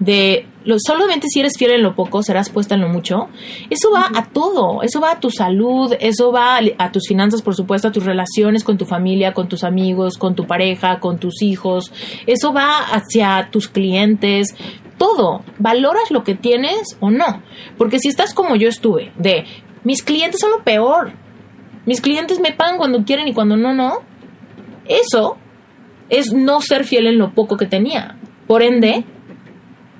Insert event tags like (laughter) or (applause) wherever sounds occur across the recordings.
de lo, solamente si eres fiel en lo poco, serás puesta en lo mucho. Eso va a todo, eso va a tu salud, eso va a, tus finanzas, por supuesto, a tus relaciones con tu familia, con tus amigos, con tu pareja, con tus hijos, eso va hacia tus clientes, todo. ¿Valoras lo que tienes o no? Porque si estás como yo estuve, de mis clientes son lo peor, mis clientes me pagan cuando quieren y cuando no, no, eso es no ser fiel en lo poco que tenía. Por ende,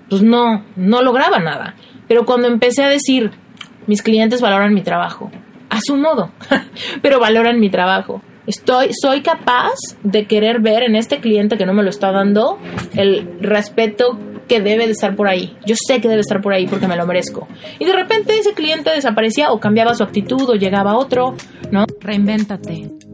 pues no, no lograba nada. Pero cuando empecé a decir, mis clientes valoran mi trabajo, a su modo, (laughs) pero valoran mi trabajo. Estoy, soy capaz de querer ver en este cliente que no me lo está dando el respeto que debe de estar por ahí. Yo sé que debe estar por ahí porque me lo merezco. Y de repente ese cliente desaparecía o cambiaba su actitud o llegaba otro, ¿no? Reinvéntate.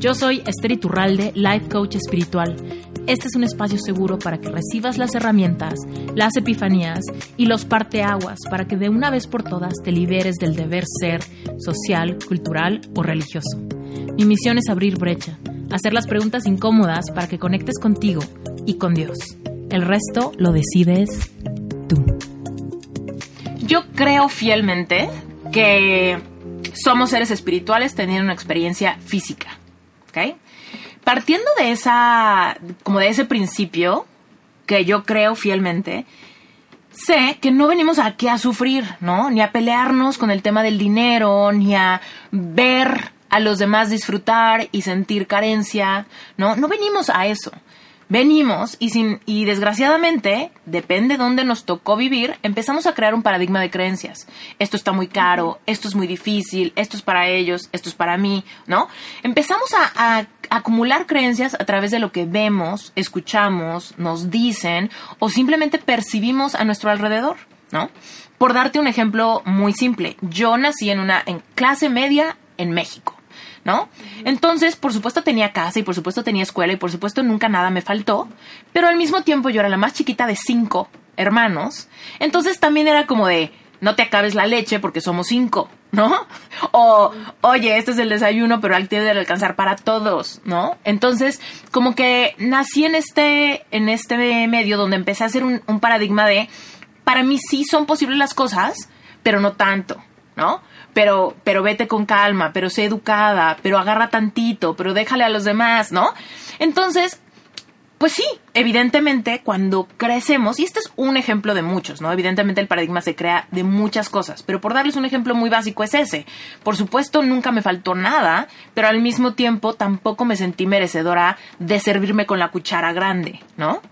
Yo soy Esther Iturralde, Life Coach Espiritual. Este es un espacio seguro para que recibas las herramientas, las epifanías y los parteaguas para que de una vez por todas te liberes del deber ser social, cultural o religioso. Mi misión es abrir brecha, hacer las preguntas incómodas para que conectes contigo y con Dios. El resto lo decides tú. Yo creo fielmente que somos seres espirituales teniendo una experiencia física. ¿Ok? Partiendo de esa, como de ese principio, que yo creo fielmente, sé que no venimos aquí a sufrir, ¿no? Ni a pelearnos con el tema del dinero, ni a ver a los demás disfrutar y sentir carencia, ¿no? No venimos a eso venimos y, sin, y desgraciadamente, depende de dónde nos tocó vivir, empezamos a crear un paradigma de creencias. Esto está muy caro, esto es muy difícil, esto es para ellos, esto es para mí, ¿no? Empezamos a, a acumular creencias a través de lo que vemos, escuchamos, nos dicen o simplemente percibimos a nuestro alrededor, ¿no? Por darte un ejemplo muy simple, yo nací en una en clase media en México. ¿No? Entonces, por supuesto tenía casa y por supuesto tenía escuela y por supuesto nunca nada me faltó, pero al mismo tiempo yo era la más chiquita de cinco hermanos, entonces también era como de, no te acabes la leche porque somos cinco, ¿no? O, oye, este es el desayuno, pero al tiene de alcanzar para todos, ¿no? Entonces, como que nací en este, en este medio donde empecé a hacer un, un paradigma de, para mí sí son posibles las cosas, pero no tanto, ¿no? Pero, pero vete con calma, pero sé educada, pero agarra tantito, pero déjale a los demás, ¿no? Entonces, pues sí, evidentemente cuando crecemos, y este es un ejemplo de muchos, ¿no? Evidentemente el paradigma se crea de muchas cosas, pero por darles un ejemplo muy básico es ese. Por supuesto nunca me faltó nada, pero al mismo tiempo tampoco me sentí merecedora de servirme con la cuchara grande, ¿no?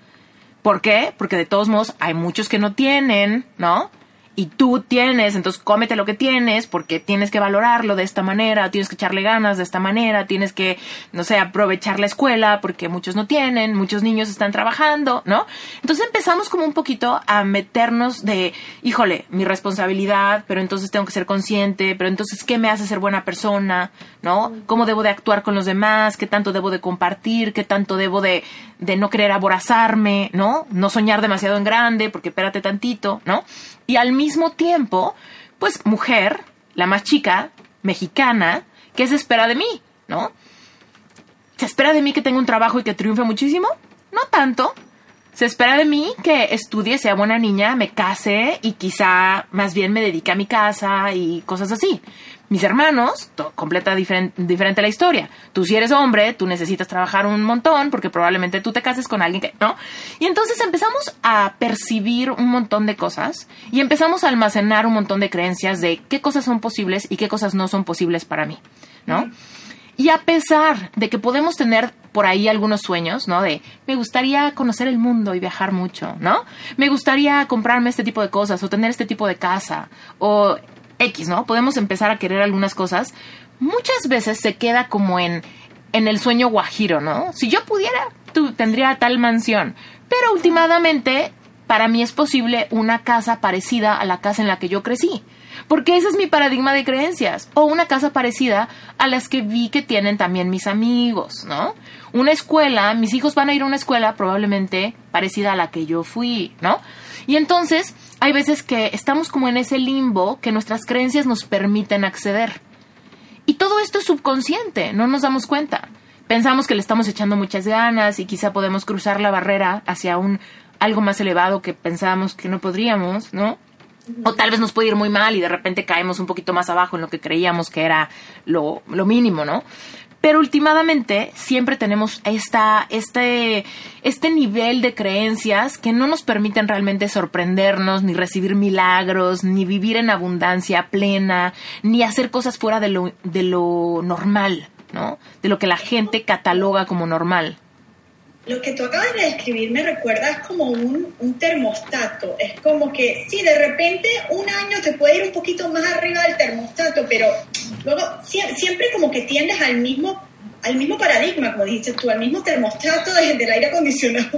¿Por qué? Porque de todos modos hay muchos que no tienen, ¿no? Y tú tienes, entonces cómete lo que tienes porque tienes que valorarlo de esta manera, tienes que echarle ganas de esta manera, tienes que, no sé, aprovechar la escuela porque muchos no tienen, muchos niños están trabajando, ¿no? Entonces empezamos como un poquito a meternos de, híjole, mi responsabilidad, pero entonces tengo que ser consciente, pero entonces, ¿qué me hace ser buena persona? ¿No? ¿Cómo debo de actuar con los demás? ¿Qué tanto debo de compartir? ¿Qué tanto debo de, de no querer aborazarme? ¿No? No soñar demasiado en grande porque espérate tantito, ¿no? Y al mismo tiempo, pues mujer, la más chica, mexicana, ¿qué se espera de mí? ¿No? ¿Se espera de mí que tenga un trabajo y que triunfe muchísimo? No tanto. Se espera de mí que estudie, sea buena niña, me case y quizá más bien me dedique a mi casa y cosas así mis hermanos, completa diferente la historia. Tú si eres hombre, tú necesitas trabajar un montón porque probablemente tú te cases con alguien que, ¿no? Y entonces empezamos a percibir un montón de cosas y empezamos a almacenar un montón de creencias de qué cosas son posibles y qué cosas no son posibles para mí, ¿no? Y a pesar de que podemos tener por ahí algunos sueños, ¿no? De me gustaría conocer el mundo y viajar mucho, ¿no? Me gustaría comprarme este tipo de cosas o tener este tipo de casa o X, ¿no? Podemos empezar a querer algunas cosas. Muchas veces se queda como en, en el sueño guajiro, ¿no? Si yo pudiera, tú tendría tal mansión. Pero últimamente, para mí es posible una casa parecida a la casa en la que yo crecí. Porque ese es mi paradigma de creencias. O una casa parecida a las que vi que tienen también mis amigos, ¿no? Una escuela, mis hijos van a ir a una escuela probablemente parecida a la que yo fui, ¿no? Y entonces hay veces que estamos como en ese limbo que nuestras creencias nos permiten acceder. Y todo esto es subconsciente, no nos damos cuenta. Pensamos que le estamos echando muchas ganas y quizá podemos cruzar la barrera hacia un algo más elevado que pensábamos que no podríamos, ¿no? O tal vez nos puede ir muy mal y de repente caemos un poquito más abajo en lo que creíamos que era lo, lo mínimo, ¿no? Pero últimamente siempre tenemos esta, este, este nivel de creencias que no nos permiten realmente sorprendernos, ni recibir milagros, ni vivir en abundancia plena, ni hacer cosas fuera de lo, de lo normal, ¿no? De lo que la gente cataloga como normal lo que tú acabas de describir me recuerda es como un, un, termostato. Es como que, sí, de repente un año te puede ir un poquito más arriba del termostato, pero luego siempre como que tiendes al mismo al mismo paradigma, como dijiste tú, al mismo termostato del aire acondicionado.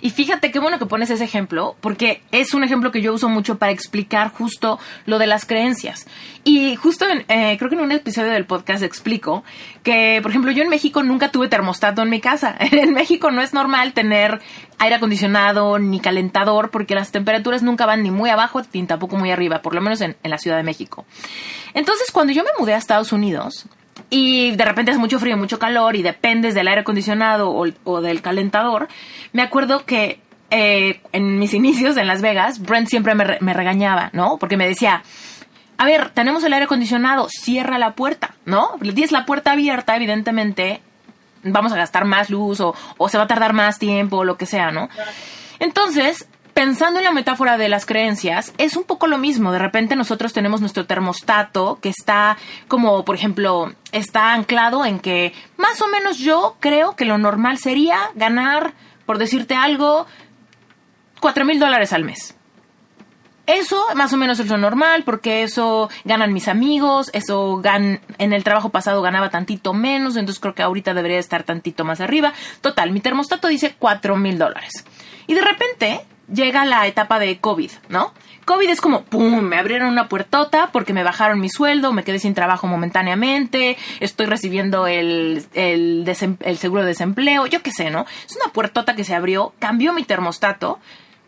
Y fíjate qué bueno que pones ese ejemplo, porque es un ejemplo que yo uso mucho para explicar justo lo de las creencias. Y justo eh, creo que en un episodio del podcast explico que, por ejemplo, yo en México nunca tuve termostato en mi casa. (laughs) En México no es normal tener aire acondicionado ni calentador porque las temperaturas nunca van ni muy abajo ni tampoco muy arriba, por lo menos en, en la Ciudad de México. Entonces, cuando yo me mudé a Estados Unidos, y de repente es mucho frío, mucho calor y dependes del aire acondicionado o, del calentador, me acuerdo que eh, en mis (laughs) inicios en Las Vegas, Brent siempre me, me regañaba, ¿no? Porque me decía, a ver, tenemos el aire acondicionado, cierra la puerta, ¿no? Tienes la puerta abierta, evidentemente vamos a gastar más luz o, o se va a tardar más tiempo o lo que sea, ¿no? Entonces, pensando en la metáfora de las creencias, es un poco lo mismo. De repente nosotros tenemos nuestro termostato que está como, por ejemplo, está anclado en que más o menos yo creo que lo normal sería ganar, por decirte algo, cuatro mil dólares al mes. Eso más o menos es lo normal porque eso ganan mis amigos, eso en el trabajo pasado ganaba tantito menos, entonces creo que ahorita debería estar tantito más arriba. Total, mi termostato dice cuatro mil dólares. Y de repente llega la etapa de COVID, ¿no? COVID es como, ¡pum!, me abrieron una puertota porque me bajaron mi sueldo, me quedé sin trabajo momentáneamente, estoy recibiendo el, el, seguro de desempleo, yo qué sé, ¿no? Es una puertota que se abrió, cambió mi termostato,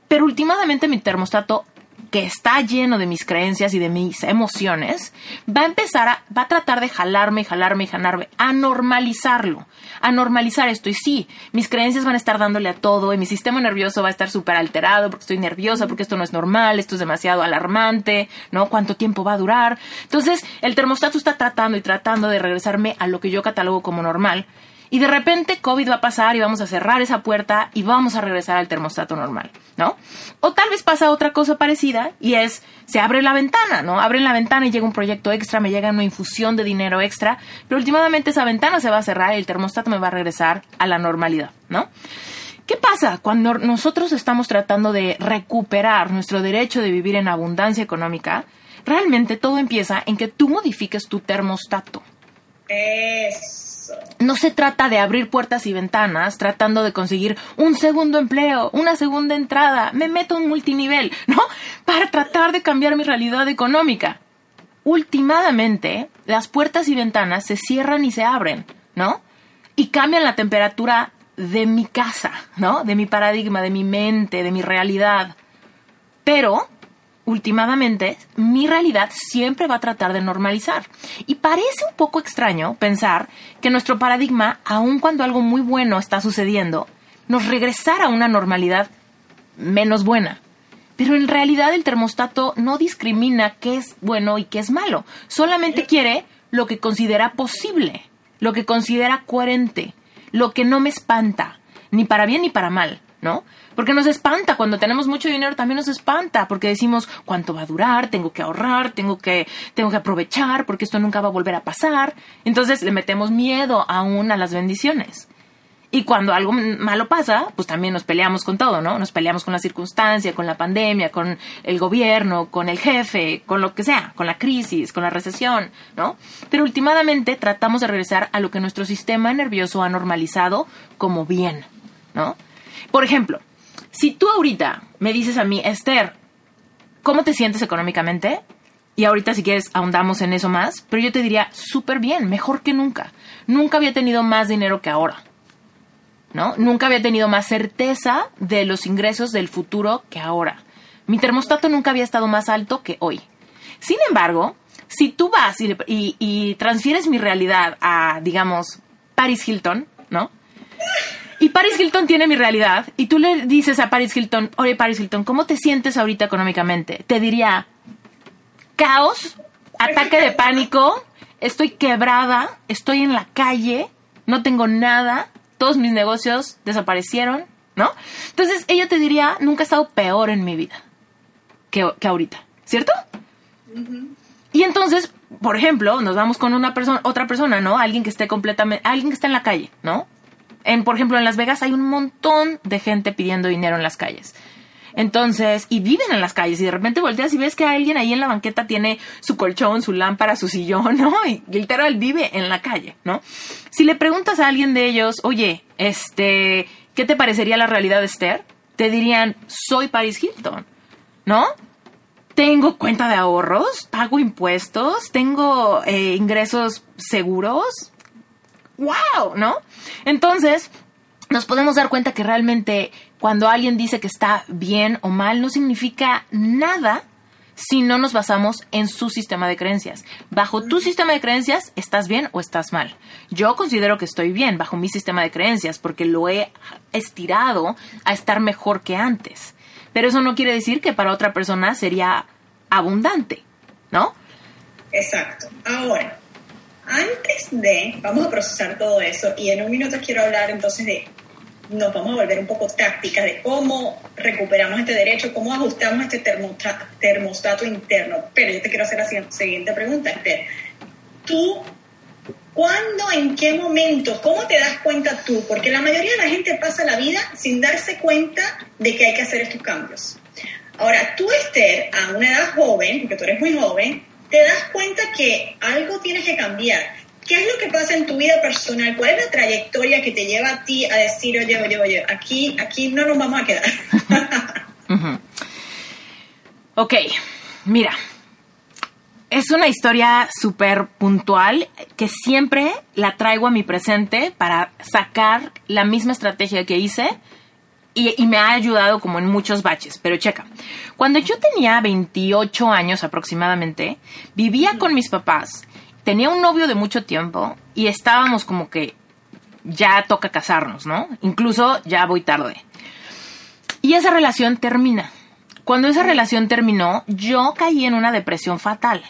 pero últimamente mi termostato que está lleno de mis creencias y de mis emociones, va a empezar a, va a tratar de jalarme jalarme jalarme, a normalizarlo, a normalizar esto. Y sí, mis creencias van a estar dándole a todo y mi sistema nervioso va a estar súper alterado porque estoy nerviosa, porque esto no es normal, esto es demasiado alarmante, ¿no? ¿Cuánto tiempo va a durar? Entonces, el termostato está tratando y tratando de regresarme a lo que yo catalogo como normal y de repente COVID va a pasar y vamos a cerrar esa puerta y vamos a regresar al termostato normal, ¿no? O tal vez pasa otra cosa parecida y es, se abre la ventana, ¿no? Abren la ventana y llega un proyecto extra, me llega una infusión de dinero extra, pero últimamente esa ventana se va a cerrar y el termostato me va a regresar a la normalidad, ¿no? ¿Qué pasa cuando nosotros estamos tratando de recuperar nuestro derecho de vivir en abundancia económica? Realmente todo empieza en que tú modifiques tu termostato. Es no se trata de abrir puertas y ventanas tratando de conseguir un segundo empleo, una segunda entrada, me meto un multinivel, (laughs) ¿no? Para tratar de cambiar mi realidad económica. Últimamente, las puertas y ventanas se cierran y se abren, ¿no? Y cambian la temperatura de mi casa, ¿no? De mi paradigma, de mi mente, de mi realidad. Pero últimamente, mi realidad siempre va a tratar de normalizar. Y parece un poco extraño pensar que nuestro paradigma, aun cuando algo muy bueno está sucediendo, nos regresara a una normalidad menos buena. Pero en realidad el termostato no discrimina qué es bueno y qué es malo. Solamente quiere lo que considera posible, lo que considera coherente, lo que no me espanta, ni para bien ni para mal, ¿no? Porque nos espanta, cuando tenemos mucho dinero también nos espanta, porque decimos cuánto va a durar, tengo que ahorrar, tengo que, tengo que aprovechar, porque esto nunca va a volver a pasar. Entonces le metemos miedo aún a las bendiciones. Y cuando algo malo pasa, pues también nos peleamos con todo, ¿no? Nos peleamos con la circunstancia, con la pandemia, con el gobierno, con el jefe, con lo que sea, con la crisis, con la recesión, ¿no? Pero últimamente tratamos de regresar a lo que nuestro sistema nervioso ha normalizado como bien, ¿no? Por ejemplo, si tú ahorita me dices a mí, Esther, ¿cómo te sientes económicamente? y ahorita si quieres ahondamos en eso más, pero yo te diría súper bien, mejor que nunca. Nunca había tenido más dinero que ahora. ¿No? Nunca había tenido más certeza de los ingresos del futuro que ahora. Mi termostato nunca había estado más alto que hoy. Sin embargo, si tú vas y, transfieres mi realidad a, digamos, Paris Hilton, ¿no? Y Paris Hilton tiene mi realidad y tú le dices a Paris Hilton, oye Paris Hilton, ¿cómo te sientes ahorita económicamente? Te diría, caos, ataque de pánico, estoy quebrada, estoy en la calle, no tengo nada, todos mis negocios desaparecieron, ¿no? Entonces ella te diría, nunca he estado peor en mi vida que, que ahorita, ¿cierto? Y entonces, por ejemplo, nos vamos con una persona, otra persona, ¿no? Alguien que esté completamente, alguien que está en la calle, ¿no? En, por ejemplo, en Las Vegas hay un montón de gente pidiendo dinero en las calles. Entonces, y viven en las calles y de repente volteas y ves que alguien ahí en la banqueta tiene su colchón, su lámpara, su sillón, (laughs) ¿no? Y literal vive en la calle, ¿no? Si le preguntas a alguien de ellos, oye, este, ¿qué te parecería la realidad de Esther? Te dirían, soy Paris Hilton, ¿no? Tengo cuenta de ahorros, pago impuestos, tengo eh, ingresos seguros. ¡Wow! ¿No? Entonces, nos podemos dar cuenta que realmente cuando alguien dice que está bien o mal no significa nada si no nos basamos en su sistema de creencias. Bajo tu sistema de creencias, ¿estás bien o estás mal? Yo considero que estoy bien bajo mi sistema de creencias porque lo he estirado a estar mejor que antes. Pero eso no quiere decir que para otra persona sería abundante, ¿no? Exacto. Ahora, antes de, vamos a procesar todo eso y en un minuto quiero hablar entonces de nos vamos a volver un poco tácticas de cómo recuperamos este derecho, cómo ajustamos este termostato, interno. Pero yo te quiero hacer la siguiente pregunta, Esther. ¿Tú cuándo, en qué momento, cómo te das cuenta tú? Porque la mayoría de la gente pasa la vida sin darse cuenta de que hay que hacer estos cambios. Ahora, tú, Esther, a una edad joven, porque tú eres muy joven, te das cuenta que algo tienes que cambiar ¿Qué es lo que pasa en tu vida personal? ¿Cuál es la trayectoria que te lleva a ti a decir, oye, oye, oye, aquí, aquí no nos vamos a quedar? (laughs) Ok, mira, es una historia súper puntual que siempre la traigo a mi presente para sacar la misma estrategia que hice y, me ha ayudado como en muchos baches. Pero checa, cuando yo tenía 28 años aproximadamente, vivía con mis papás tenía un novio de mucho tiempo y estábamos como que ya toca casarnos, ¿no? Incluso ya voy tarde. Y esa relación termina. Cuando esa relación terminó, yo caí en una depresión fatal,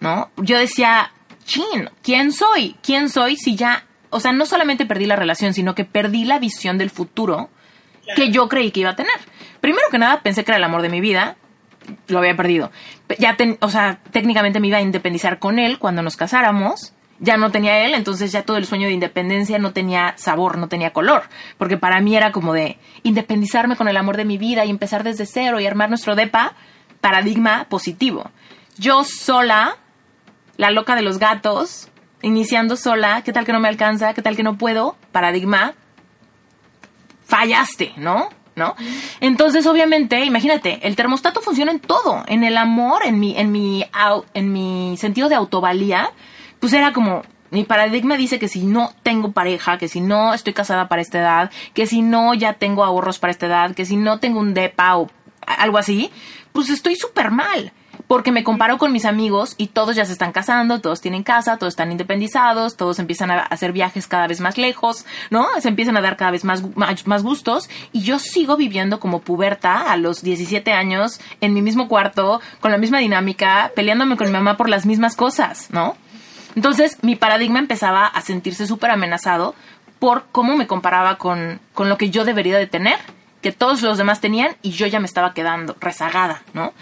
¿no? Yo decía, chin, ¿quién soy? ¿Quién soy si ya, o sea, no solamente perdí la relación, sino que perdí la visión del futuro que yo creí que iba a tener. Primero que nada, pensé que era el amor de mi vida, lo había perdido. Ya, o sea, técnicamente me iba a independizar con él cuando nos casáramos. Ya no tenía él, entonces ya todo el sueño de independencia no tenía sabor, no tenía color. Porque para mí era como de independizarme con el amor de mi vida y empezar desde cero y armar nuestro DEPA, paradigma positivo. Yo sola, la loca de los gatos, iniciando sola, ¿qué tal que no me alcanza? ¿Qué tal que no puedo? Paradigma, fallaste, ¿no? ¿no? Entonces, obviamente, imagínate, el termostato funciona en todo, en el amor, en mi, en mi, en mi sentido de autovalía, pues era como, mi paradigma dice que si no tengo pareja, que si no estoy casada para esta edad, que si no ya tengo ahorros para esta edad, que si no tengo un DEPA o algo así, pues estoy súper mal porque me comparo con mis amigos y todos ya se están casando, todos tienen casa, todos están independizados, todos empiezan a hacer viajes cada vez más lejos, ¿no? Se empiezan a dar cada vez más, más, gustos y yo sigo viviendo como puberta a los 17 años en mi mismo cuarto, con la misma dinámica, peleándome con mi mamá por las mismas cosas, ¿no? Entonces mi paradigma empezaba a sentirse súper amenazado por cómo me comparaba con, con lo que yo debería de tener que todos los demás tenían y yo ya me estaba quedando rezagada, ¿no?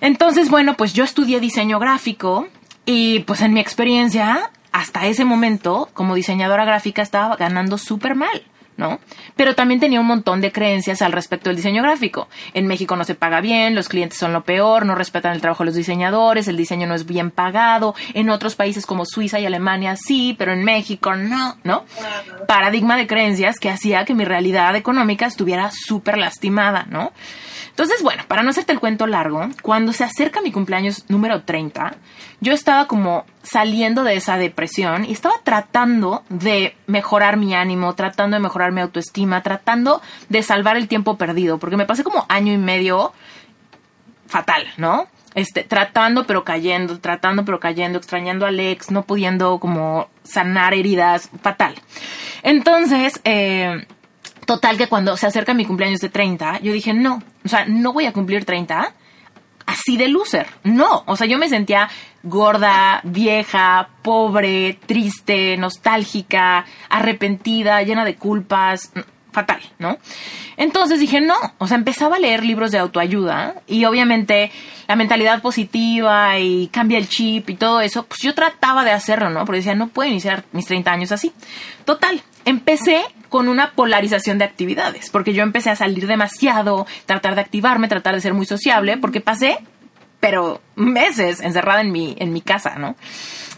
Entonces, bueno, pues yo estudié diseño gráfico y pues en mi experiencia, hasta ese momento, como diseñadora gráfica estaba ganando súper mal. ¿No? Pero también tenía un montón de creencias al respecto del diseño gráfico. En México no se paga bien, los clientes son lo peor, no respetan el trabajo de los diseñadores, el diseño no es bien pagado. En otros países como Suiza y Alemania sí, pero en México no, ¿no? Paradigma de creencias que hacía que mi realidad económica estuviera súper lastimada, ¿no? Entonces, bueno, para no hacerte el cuento largo, cuando se acerca mi cumpleaños número 30, yo estaba como saliendo de esa depresión y estaba tratando de mejorar mi ánimo, tratando de mejorar mi autoestima, tratando de salvar el tiempo perdido, porque me pasé como año y medio fatal, ¿no? Este, tratando pero cayendo, tratando pero cayendo, extrañando a Alex, no pudiendo como sanar heridas, fatal. Entonces, eh, Total que cuando se acerca mi cumpleaños de 30, yo dije, no, o sea, no voy a cumplir 30 así de loser. No, o sea, yo me sentía gorda, vieja, pobre, triste, nostálgica, arrepentida, llena de culpas, fatal, ¿no? Entonces dije, no, o sea, empezaba a leer libros de autoayuda y obviamente la mentalidad positiva y cambia el chip y todo eso, pues yo trataba de hacerlo, ¿no? Porque decía, no puedo iniciar mis 30 años así. Total, empecé con una polarización de actividades, porque yo empecé a salir demasiado, tratar de activarme, tratar de ser muy sociable, porque pasé, pero meses encerrada en mi, en mi casa, ¿no?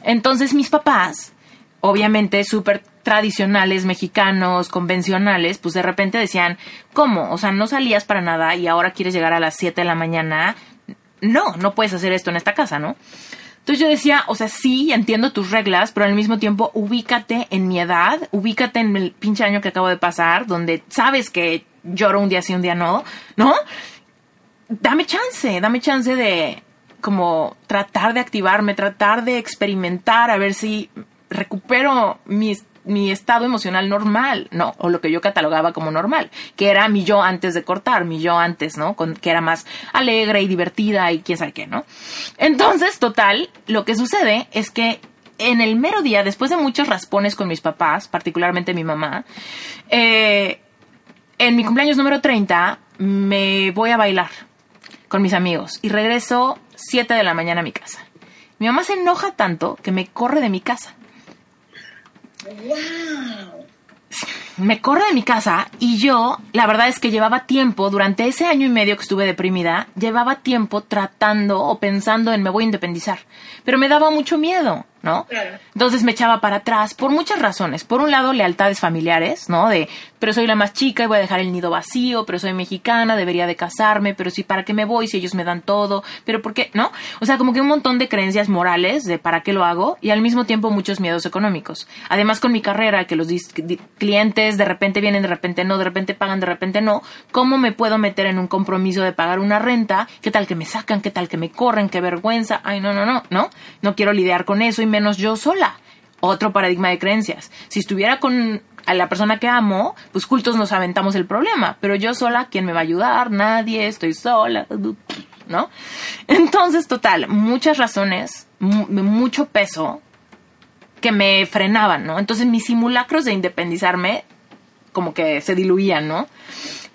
Entonces mis papás, obviamente súper tradicionales, mexicanos, convencionales, pues de repente decían, ¿cómo? O sea, no salías para nada y ahora quieres llegar a las 7 de la mañana. No, no puedes hacer esto en esta casa, ¿no? Entonces yo decía, o sea, sí, entiendo tus reglas, pero al mismo tiempo ubícate en mi edad, ubícate en el pinche año que acabo de pasar, donde sabes que lloro un día sí, un día no, ¿no? Dame chance, dame chance de como tratar de activarme, tratar de experimentar, a ver si recupero mis mi estado emocional normal, no, o lo que yo catalogaba como normal, que era mi yo antes de cortar, mi yo antes, ¿no? Con, que era más alegre y divertida y quién sabe qué, ¿no? Entonces, total, lo que sucede es que en el mero día, después de muchos raspones con mis papás, particularmente mi mamá, eh, en mi cumpleaños número 30 me voy a bailar con mis amigos y regreso 7 de la mañana a mi casa. Mi mamá se enoja tanto que me corre de mi casa. ¡Wow! Me corre de mi casa y yo, la verdad es que llevaba tiempo, durante ese año y medio que estuve deprimida, llevaba tiempo tratando o pensando en me voy a independizar. Pero me daba mucho miedo. ¿No? Entonces me echaba para atrás por muchas razones. Por un lado, lealtades familiares, ¿no? De, pero soy la más chica y voy a dejar el nido vacío, pero soy mexicana, debería de casarme, pero sí, ¿para qué me voy si ellos me dan todo? Pero ¿por qué? ¿No? O sea, como que un montón de creencias morales de para qué lo hago y al mismo tiempo muchos miedos económicos. Además, con mi carrera, que los clientes de repente vienen, de repente no, de repente pagan, de repente no, ¿cómo me puedo meter en un compromiso de pagar una renta? ¿Qué tal que me sacan? ¿Qué tal que me corren? ¿Qué vergüenza? Ay, no, no, no, ¿no? No quiero lidiar con eso y menos yo sola. Otro paradigma de creencias. Si estuviera con a la persona que amo, pues juntos nos aventamos el problema. Pero yo sola, ¿quién me va a ayudar? Nadie, estoy sola, ¿no? Entonces, total, muchas razones, mucho peso que me frenaban, ¿no? Entonces mis simulacros de independizarme como que se diluían, ¿no?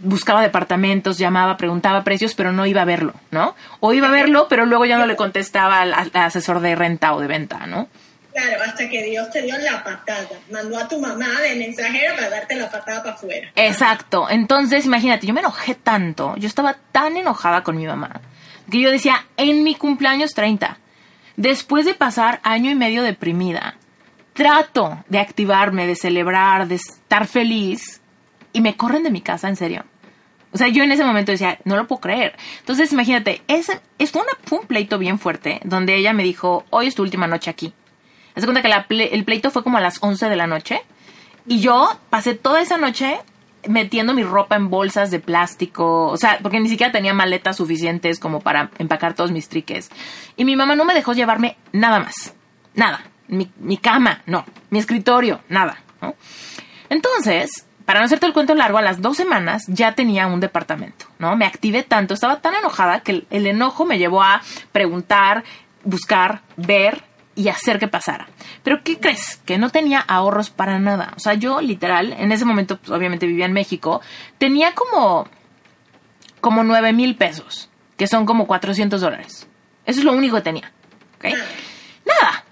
Buscaba departamentos, llamaba, preguntaba precios, pero no iba a verlo, ¿no? O iba a verlo, pero luego ya no le contestaba al, asesor de renta o de venta, ¿no? Claro, hasta que Dios te dio la patada. Mandó a tu mamá de mensajera para darte la patada para afuera. Exacto. Entonces, imagínate, yo me enojé tanto, yo estaba tan enojada con mi mamá, que yo decía, en mi cumpleaños 30, después de pasar año y medio deprimida, trato de activarme, de celebrar, de estar feliz, y me corren de mi casa, en serio. O sea, yo en ese momento decía, no lo puedo creer. Entonces, imagínate, es, es una, fue un pleito bien fuerte, donde ella me dijo, hoy es tu última noche aquí. Haz cuenta que el pleito fue como a las 11 de la noche. Y yo pasé toda esa noche metiendo mi ropa en bolsas de plástico, o sea, porque ni siquiera tenía maletas suficientes como para empacar todos mis triques. Y mi mamá no me dejó llevarme nada más, nada. Mi, mi cama, no. Mi escritorio, nada. ¿no? Entonces, para no hacerte el cuento largo, a las dos semanas ya tenía un departamento, ¿no? Me activé tanto, estaba tan enojada que el, enojo me llevó a preguntar, buscar, ver y hacer que pasara. Pero ¿qué crees? Que no tenía ahorros para nada. O sea, yo literal, en ese momento, pues, obviamente vivía en México, tenía como, como 9 mil pesos, que son como 400 dólares. Eso es lo único que tenía. Nada.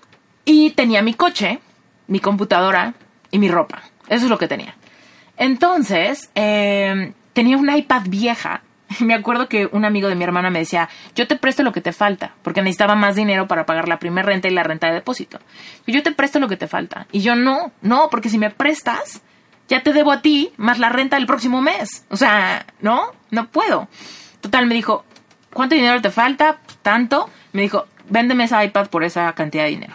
Y tenía mi coche, mi computadora y mi ropa. Eso es lo que tenía. Entonces, eh, tenía una iPad vieja. (laughs) Me acuerdo que un amigo de mi hermana me decía, yo te presto lo que te falta, porque necesitaba más dinero para pagar la primera renta y la renta de depósito. Yo te presto lo que te falta. Y yo no, no, porque si me prestas, ya te debo a ti más la renta del próximo mes. O sea, no, no puedo. Total, me dijo, ¿cuánto dinero te falta? Pues, tanto. Me dijo, véndeme esa iPad por esa cantidad de dinero.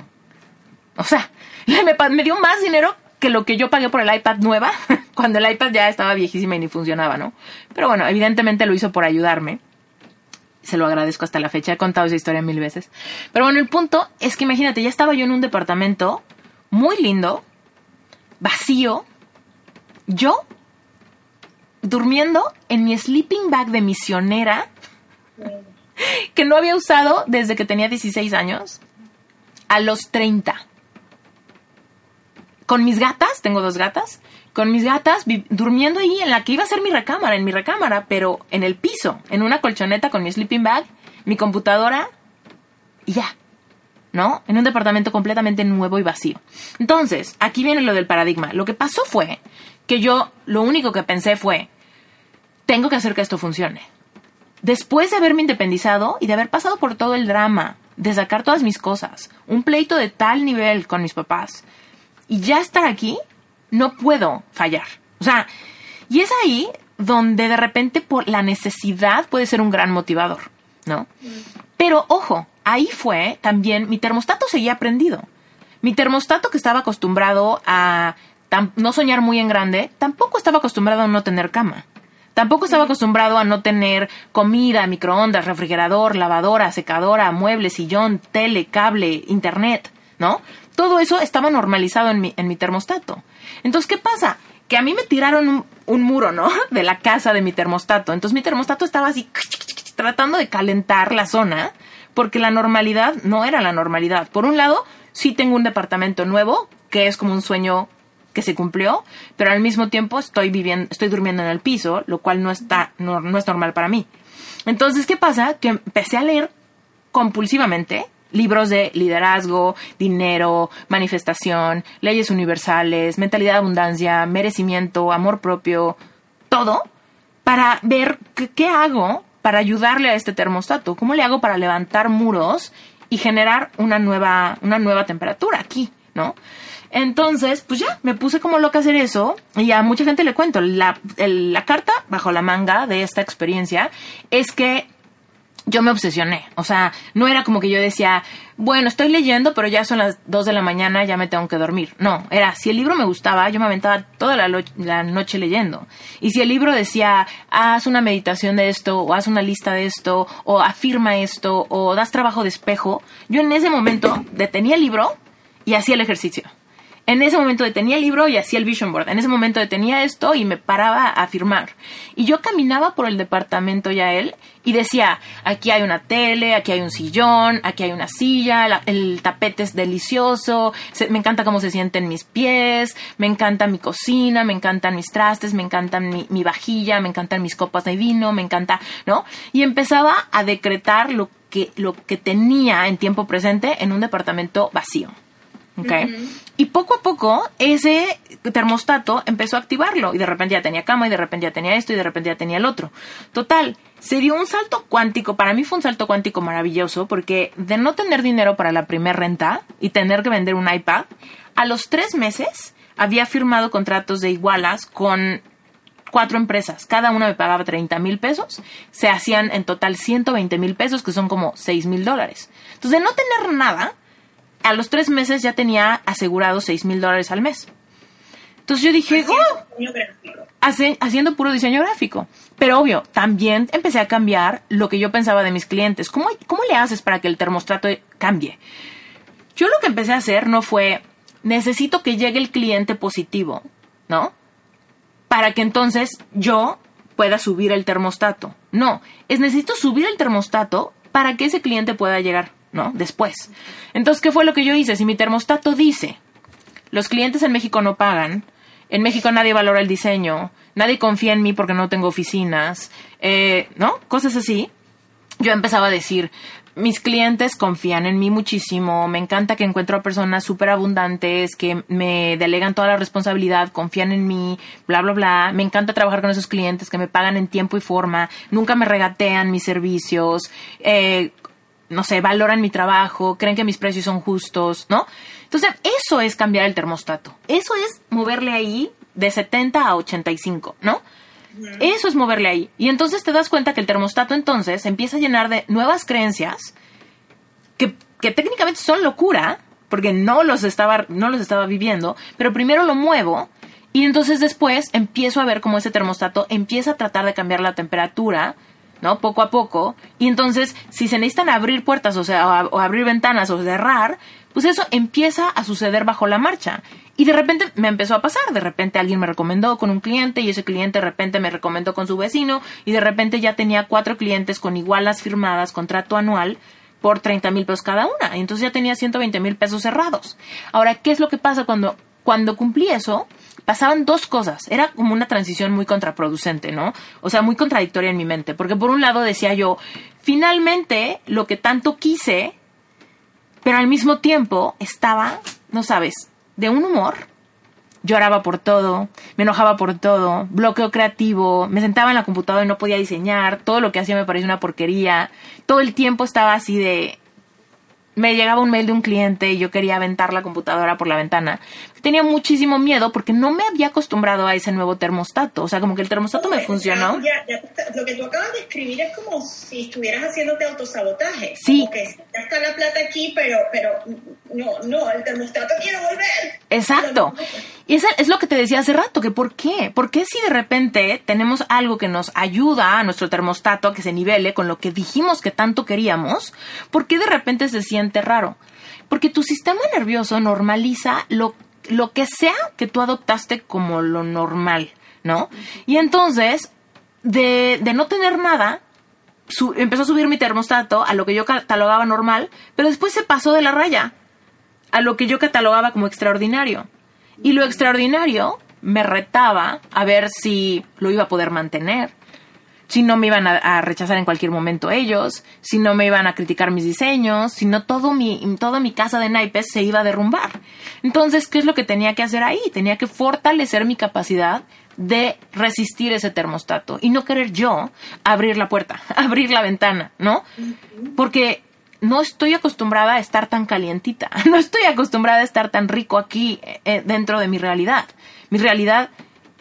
O sea, (laughs) me dio más dinero que lo que yo pagué por el iPad nueva, (laughs) cuando el iPad ya estaba viejísima y ni funcionaba, ¿no? Pero bueno, evidentemente lo hizo por ayudarme. Se lo agradezco hasta la fecha, he contado esa historia mil veces. Pero bueno, el punto es que imagínate, ya estaba yo en un departamento muy lindo, vacío, yo durmiendo en mi sleeping bag de misionera, que no había usado desde que tenía 16 años, a los 30 con mis gatas, tengo dos gatas, con mis gatas durmiendo ahí en la que iba a ser mi recámara, en mi recámara, pero en el piso, en una colchoneta con mi sleeping bag, mi computadora y ya. ¿No? En un departamento completamente nuevo y vacío. Entonces, aquí viene lo del paradigma. Lo que pasó fue que yo lo único que pensé fue, tengo que hacer que esto funcione. Después de haberme independizado y de haber pasado por todo el drama, de sacar todas mis cosas, un pleito de tal nivel con mis papás, y ya estar aquí, no puedo fallar. O sea, y es ahí donde de repente por la necesidad puede ser un gran motivador, ¿no? Pero ojo, ahí fue también mi termostato seguía prendido. Mi termostato que estaba acostumbrado a no soñar muy en grande, tampoco estaba acostumbrado a no tener cama. Tampoco estaba acostumbrado a no tener comida, microondas, refrigerador, lavadora, secadora, mueble, sillón, tele, cable, internet, ¿no? Todo eso estaba normalizado en mi, en mi termostato. Entonces, ¿qué pasa? Que a mí me tiraron un, muro, ¿no? (laughs) De la casa de mi termostato. Entonces mi termostato estaba así tratando de calentar la zona porque la normalidad no era la normalidad. Por un lado, sí tengo un departamento nuevo, que es como un sueño que se cumplió, pero al mismo tiempo estoy viviendo, estoy durmiendo en el piso, lo cual no está, no, no es normal para mí. Entonces, ¿qué pasa? Que empecé a leer compulsivamente libros de liderazgo, dinero, manifestación, leyes universales, mentalidad de abundancia, merecimiento, amor propio, todo, para ver qué, hago para ayudarle a este termostato, cómo le hago para levantar muros y generar una nueva, una nueva temperatura aquí, ¿no? Entonces, pues ya, me puse como loca a hacer eso y a mucha gente le cuento. La, la carta bajo la manga de esta experiencia es que yo me obsesioné. O sea, no era como que yo decía, bueno, estoy leyendo, pero ya son las 2 de la mañana, ya me tengo que dormir. No, era, si el libro me gustaba, yo me aventaba toda la, la, noche leyendo. Y si el libro decía, haz una meditación de esto, o haz una lista de esto, o afirma esto, o das trabajo de espejo, yo en ese momento detenía el libro y hacía el ejercicio. En ese momento detenía el libro y hacía el vision board. En ese momento detenía esto y me paraba a firmar. Y yo caminaba por el departamento ya él y decía, aquí hay una tele, aquí hay un sillón, aquí hay una silla, el tapete es delicioso, me encanta cómo se sienten mis pies, me encanta mi cocina, me encantan mis trastes, me encanta mi, vajilla, me encantan mis copas de vino, me encanta, ¿no? Y empezaba a decretar lo que, lo que tenía en tiempo presente en un departamento vacío. Okay. Y poco a poco ese termostato empezó a activarlo y de repente ya tenía cama y de repente ya tenía esto y de repente ya tenía el otro. Total, se dio un salto cuántico, para mí fue un salto cuántico maravilloso porque de no tener dinero para la primera renta y tener que vender un iPad, a los tres meses había firmado contratos de igualas con cuatro empresas. Cada una me pagaba 30 mil pesos. Se hacían en total 120 mil pesos, que son como 6 mil dólares. Entonces, de no tener nada, a los tres meses ya tenía asegurado seis mil dólares al mes. Entonces yo dije, haciendo, Hace, haciendo puro diseño gráfico. Pero obvio, también empecé a cambiar lo que yo pensaba de mis clientes. ¿Cómo, ¿Cómo le haces para que el termostato cambie? Yo lo que empecé a hacer no fue, necesito que llegue el cliente positivo, ¿no? Para que entonces yo pueda subir el termostato. No, es necesito subir el termostato para que ese cliente pueda llegar. ¿No? Después. Entonces, ¿qué fue lo que yo hice? Si mi termostato dice, los clientes en México no pagan, en México nadie valora el diseño, nadie confía en mí porque no tengo oficinas, eh, ¿no? Cosas así. Yo empezaba a decir, mis clientes confían en mí muchísimo, me encanta que encuentro a personas súper abundantes, que me delegan toda la responsabilidad, confían en mí, bla, bla, bla. Me encanta trabajar con esos clientes que me pagan en tiempo y forma, nunca me regatean mis servicios, eh, no sé, valoran mi trabajo, creen que mis precios son justos, ¿no? Entonces, eso es cambiar el termostato. Eso es moverle ahí de 70 a 85, ¿no? Eso es moverle ahí. Y entonces te das cuenta que el termostato entonces empieza a llenar de nuevas creencias que, que técnicamente son locura, porque no los, estaba, no los estaba viviendo, pero primero lo muevo y entonces después empiezo a ver cómo ese termostato empieza a tratar de cambiar la temperatura, ¿no? Poco a poco. Y entonces, si se necesitan abrir puertas, o sea, o abrir ventanas o cerrar, pues eso empieza a suceder bajo la marcha. Y de repente me empezó a pasar, de repente alguien me recomendó con un cliente y ese cliente de repente me recomendó con su vecino y de repente ya tenía cuatro clientes con igualas firmadas, contrato anual por 30 mil pesos cada una. Entonces ya tenía 120 mil pesos cerrados. Ahora, ¿qué es lo que pasa cuando, cuando cumplí eso? Pasaban dos cosas. Era como una transición muy contraproducente, ¿no? O sea, muy contradictoria en mi mente. Porque por un lado decía yo, finalmente lo que tanto quise, pero al mismo tiempo estaba, no sabes, de un humor. Lloraba por todo, me enojaba por todo, bloqueo creativo, me sentaba en la computadora y no podía diseñar, todo lo que hacía me parecía una porquería, todo el tiempo estaba así de... Me llegaba un mail de un cliente y yo quería aventar la computadora por la ventana tenía muchísimo miedo porque no me había acostumbrado a ese nuevo termostato. O sea, como que el termostato me funcionó. lo que tú acabas de escribir es como si estuvieras haciéndote autosabotaje. Sí. Como que ya está la plata aquí, pero, pero no, no, el termostato quiere volver. Exacto. Y eso es lo que te decía hace rato, que ¿por qué? ¿Por qué si de repente tenemos algo que nos ayuda a nuestro termostato a que se nivele con lo que dijimos que tanto queríamos? ¿Por qué de repente se siente raro? Porque tu sistema nervioso normaliza lo lo que sea que tú adoptaste como lo normal, ¿no? Y entonces, de, de no tener nada, empezó a subir mi termostato a lo que yo catalogaba normal, pero después se pasó de la raya a lo que yo catalogaba como extraordinario. Y lo extraordinario me retaba a ver si lo iba a poder mantener, si no me iban a, rechazar en cualquier momento ellos, si no me iban a criticar mis diseños, si no todo mi, toda mi casa de naipes se iba a derrumbar. Entonces, ¿qué es lo que tenía que hacer ahí? Tenía que fortalecer mi capacidad de resistir ese termostato y no querer yo abrir la puerta, (laughs) abrir la ventana, ¿no? Porque no estoy acostumbrada a estar tan calientita, (laughs) no estoy acostumbrada a estar tan rico aquí eh, dentro de mi realidad. Mi realidad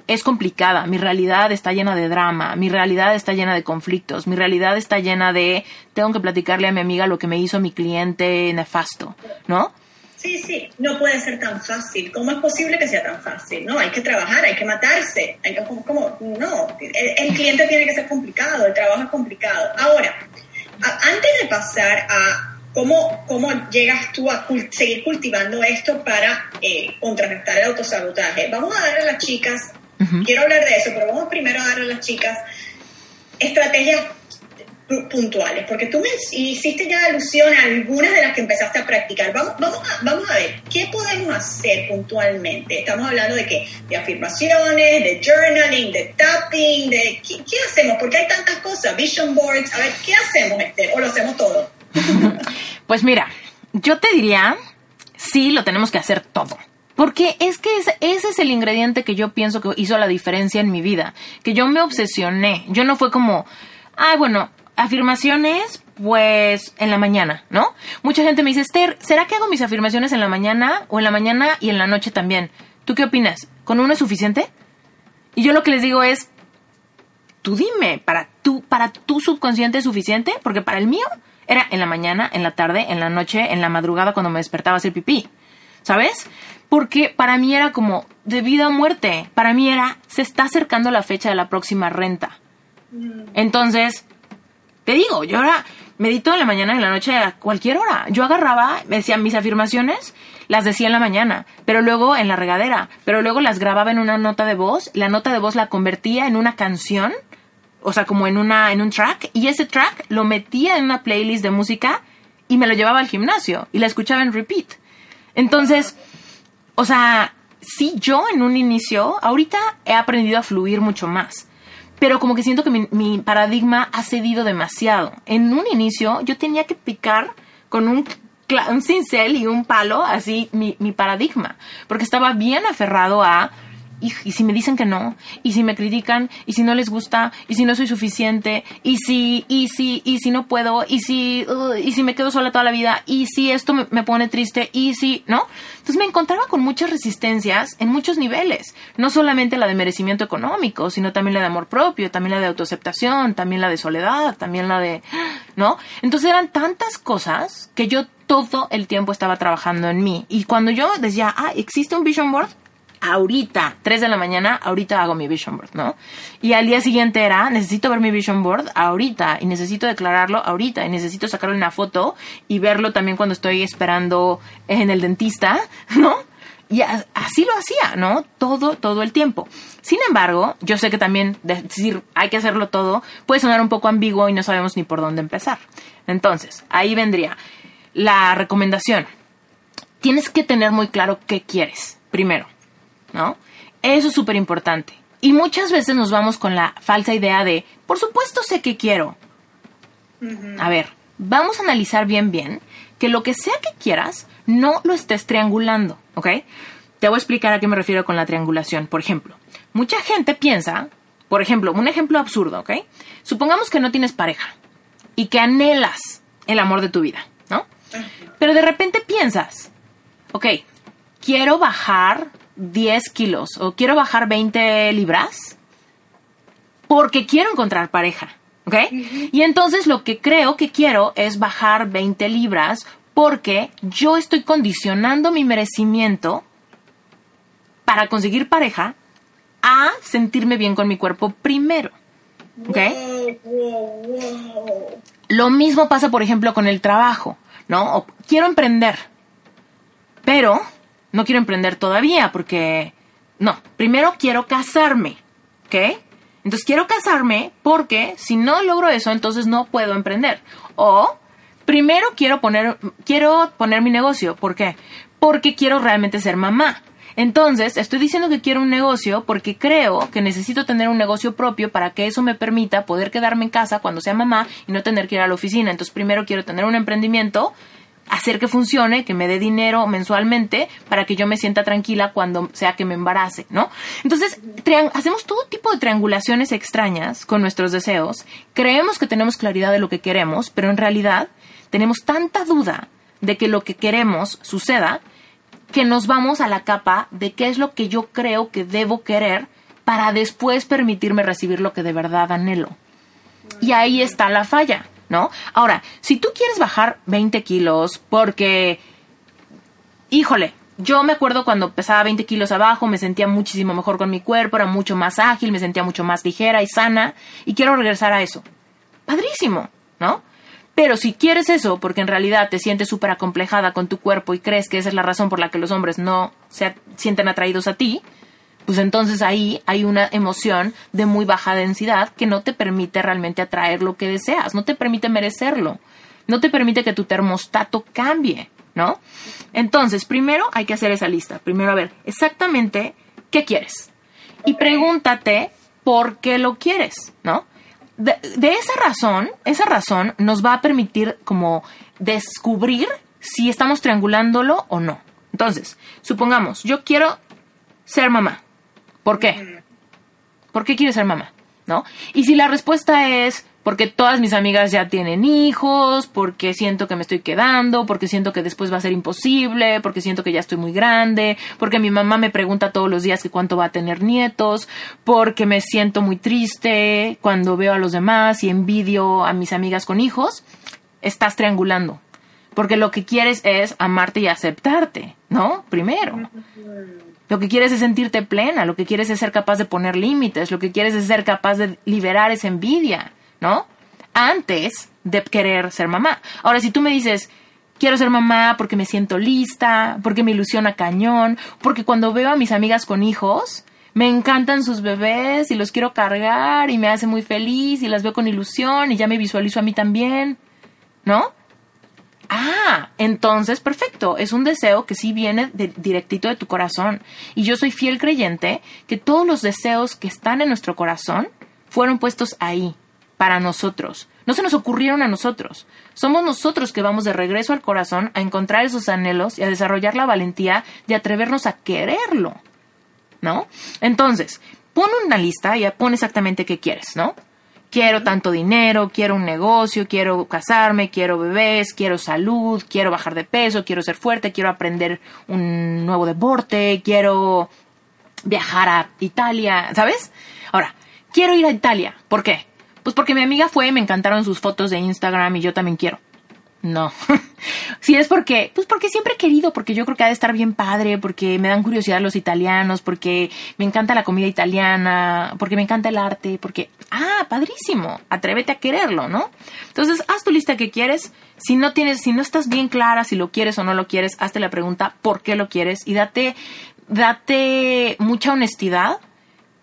es complicada, mi realidad está llena de drama, mi realidad está llena de conflictos, mi realidad está llena de tengo que platicarle a mi amiga lo que me hizo mi cliente nefasto, ¿no? Sí, sí, no puede ser tan fácil. ¿Cómo es posible que sea tan fácil? No, hay que trabajar, hay que matarse. Hay que, como, no, el, cliente tiene que ser complicado, el trabajo es complicado. Ahora, antes de pasar a cómo, cómo llegas tú a seguir cultivando esto para eh, contrarrestar el autosabotaje, vamos a dar a las chicas Quiero hablar de eso, pero vamos primero a dar a las chicas estrategias puntuales, porque tú me hiciste ya alusión a algunas de las que empezaste a practicar. Vamos, vamos, a, vamos a ver, ¿qué podemos hacer puntualmente? Estamos hablando de qué? De afirmaciones, de journaling, de tapping, de ¿qué, hacemos? Porque hay tantas cosas, vision boards, a ver, ¿qué hacemos, Esther? ¿O lo hacemos todo? (laughs) pues mira, yo te diría, sí, lo tenemos que hacer todo. Porque es que ese es el ingrediente que yo pienso que hizo la diferencia en mi vida. Que yo me obsesioné. Yo no fue como, ah, bueno, afirmaciones, pues en la mañana, ¿no? Mucha gente me dice, Esther, ¿será que hago mis afirmaciones en la mañana o en la mañana y en la noche también? ¿Tú qué opinas? ¿Con uno es suficiente? Y yo lo que les digo es, tú dime, ¿para tu, para tu subconsciente es suficiente? Porque para el mío era en la mañana, en la tarde, en la noche, en la madrugada cuando me despertaba a hacer pipí. ¿Sabes? Porque para mí era como de vida o muerte. Para mí era, se está acercando la fecha de la próxima renta. Mm. Entonces, te digo, yo ahora medito en la mañana, en la noche, a cualquier hora. Yo agarraba, me decía mis afirmaciones, las decía en la mañana, pero luego en la regadera, pero luego las grababa en una nota de voz, la nota de voz la convertía en una canción, o sea, como en una en un track y ese track lo metía en una playlist de música y me lo llevaba al gimnasio y la escuchaba en repeat. Entonces, o sea, sí, yo en un inicio, ahorita he aprendido a fluir mucho más. pero como que siento que mi, mi paradigma ha cedido demasiado. En un inicio yo tenía que picar con un, cincel y un palo, así mi paradigma, porque estaba bien aferrado a, y, si me dicen que no, y si me critican, y si no les gusta, y si no soy suficiente, y si, y si, y si no puedo, y si, uh, y si me quedo sola toda la vida, y si esto me, me pone triste, y si, ¿no? Entonces me encontraba con muchas resistencias en muchos niveles, no solamente la de merecimiento económico, sino también la de amor propio, también la de autoaceptación, también la de soledad, también la de, ¿no? Entonces eran tantas cosas que yo todo el tiempo estaba trabajando en mí. Y cuando yo decía, ah, existe un vision board, ahorita, 3 de la mañana, ahorita hago mi vision board, ¿no? Y al día siguiente era, necesito ver mi vision board ahorita, y necesito declararlo ahorita, y necesito sacarle una foto y verlo también cuando estoy esperando en el dentista, (laughs) ¿no? Y así lo hacía, ¿no? Todo, todo el tiempo. Sin embargo, yo sé que también decir hay que hacerlo todo puede sonar un poco ambiguo y no sabemos ni por dónde empezar. Entonces, ahí vendría la recomendación. Tienes que tener muy claro qué quieres, primero, ¿no? Eso es súper importante. Y muchas veces nos vamos con la falsa idea de, por supuesto sé que quiero. A ver, vamos a analizar bien, bien, que lo que sea que quieras, no lo estés triangulando, ¿ok? Te voy a explicar a qué me refiero con la triangulación. Por ejemplo, mucha gente piensa, por ejemplo, un ejemplo absurdo, ¿ok? Supongamos que no tienes pareja y que anhelas el amor de tu vida, ¿no? Pero de repente piensas, ok, quiero bajar 10 kilos o quiero bajar 20 libras porque quiero encontrar pareja, ¿ok? Y entonces lo que creo que quiero es bajar 20 libras porque yo estoy condicionando mi merecimiento para conseguir pareja a sentirme bien con mi cuerpo primero, ¿ok? Lo mismo pasa, por ejemplo, con el trabajo, ¿no? O quiero emprender, pero no quiero emprender todavía porque, no, primero quiero casarme, ¿ok? Entonces quiero casarme porque si no logro eso, entonces no puedo emprender. O primero quiero poner, quiero poner mi negocio, ¿por qué? Porque quiero realmente ser mamá. Entonces, estoy diciendo que quiero un negocio porque creo que necesito tener un negocio propio para que eso me permita poder quedarme en casa cuando sea mamá y no tener que ir a la oficina. Entonces, primero quiero tener un emprendimiento, hacer que funcione, que me dé dinero mensualmente para que yo me sienta tranquila cuando sea que me embarace, ¿no? Entonces, hacemos todo tipo de triangulaciones extrañas con nuestros deseos, creemos que tenemos claridad de lo que queremos, pero en realidad tenemos tanta duda de que lo que queremos suceda que nos vamos a la capa de qué es lo que yo creo que debo querer para después permitirme recibir lo que de verdad anhelo. Y ahí está la falla, Ahora, si tú quieres bajar 20 kilos porque, híjole, yo me acuerdo cuando pesaba 20 kilos abajo, me sentía muchísimo mejor con mi cuerpo, era mucho más ágil, me sentía mucho más ligera y sana, y quiero regresar a eso. Padrísimo, ¿no? Pero si quieres eso, porque en realidad te sientes súper acomplejada con tu cuerpo y crees que esa es la razón por la que los hombres no se sienten atraídos a ti, pues entonces ahí hay una emoción de muy baja densidad que no te permite realmente atraer lo que deseas, no te permite merecerlo, no te permite que tu termostato cambie, ¿no? Entonces, primero hay que hacer esa lista, primero a ver exactamente qué quieres y pregúntate por qué lo quieres, ¿no? De, de esa razón, esa razón nos va a permitir como descubrir si estamos triangulándolo o no. Entonces, supongamos, yo quiero ser mamá. ¿Por qué? ¿Por qué quieres ser mamá? ¿No? Y si la respuesta es porque todas mis amigas ya tienen hijos, porque siento que me estoy quedando, porque siento que después va a ser imposible, porque siento que ya estoy muy grande, porque mi mamá me pregunta todos los días que cuánto va a tener nietos, porque me siento muy triste cuando veo a los demás y envidio a mis amigas con hijos, estás triangulando. Porque lo que quieres es amarte y aceptarte, ¿no? Primero. Lo que quieres es sentirte plena, lo que quieres es ser capaz de poner límites, lo que quieres es ser capaz de liberar esa envidia, ¿no? Antes de querer ser mamá. Ahora, si tú me dices, quiero ser mamá porque me siento lista, porque me ilusiona cañón, porque cuando veo a mis amigas con hijos, me encantan sus bebés y los quiero cargar y me hace muy feliz y las veo con ilusión y ya me visualizo a mí también, ¿no? Ah, entonces perfecto, es un deseo que sí viene de- directito de tu corazón. Y yo soy fiel creyente que todos los deseos que están en nuestro corazón fueron puestos ahí, para nosotros. No se nos ocurrieron a nosotros. Somos nosotros que vamos de regreso al corazón a encontrar esos anhelos y a desarrollar la valentía de atrevernos a quererlo. ¿No? Entonces, pon una lista y pon exactamente qué quieres, ¿no? Quiero tanto dinero, quiero un negocio, quiero casarme, quiero bebés, quiero salud, quiero bajar de peso, quiero ser fuerte, quiero aprender un nuevo deporte, quiero viajar a Italia, ¿sabes? Ahora, quiero ir a Italia. ¿Por qué? Pues porque mi amiga fue, me encantaron sus fotos de Instagram y yo también quiero. No. (laughs) si es porque, pues porque siempre he querido, porque yo creo que ha de estar bien padre, porque me dan curiosidad los italianos, porque me encanta la comida italiana, porque me encanta el arte, porque, ah, padrísimo, atrévete a quererlo, ¿no? Entonces, haz tu lista que quieres. Si no tienes, si no estás bien clara si lo quieres o no lo quieres, hazte la pregunta por qué lo quieres y date, date mucha honestidad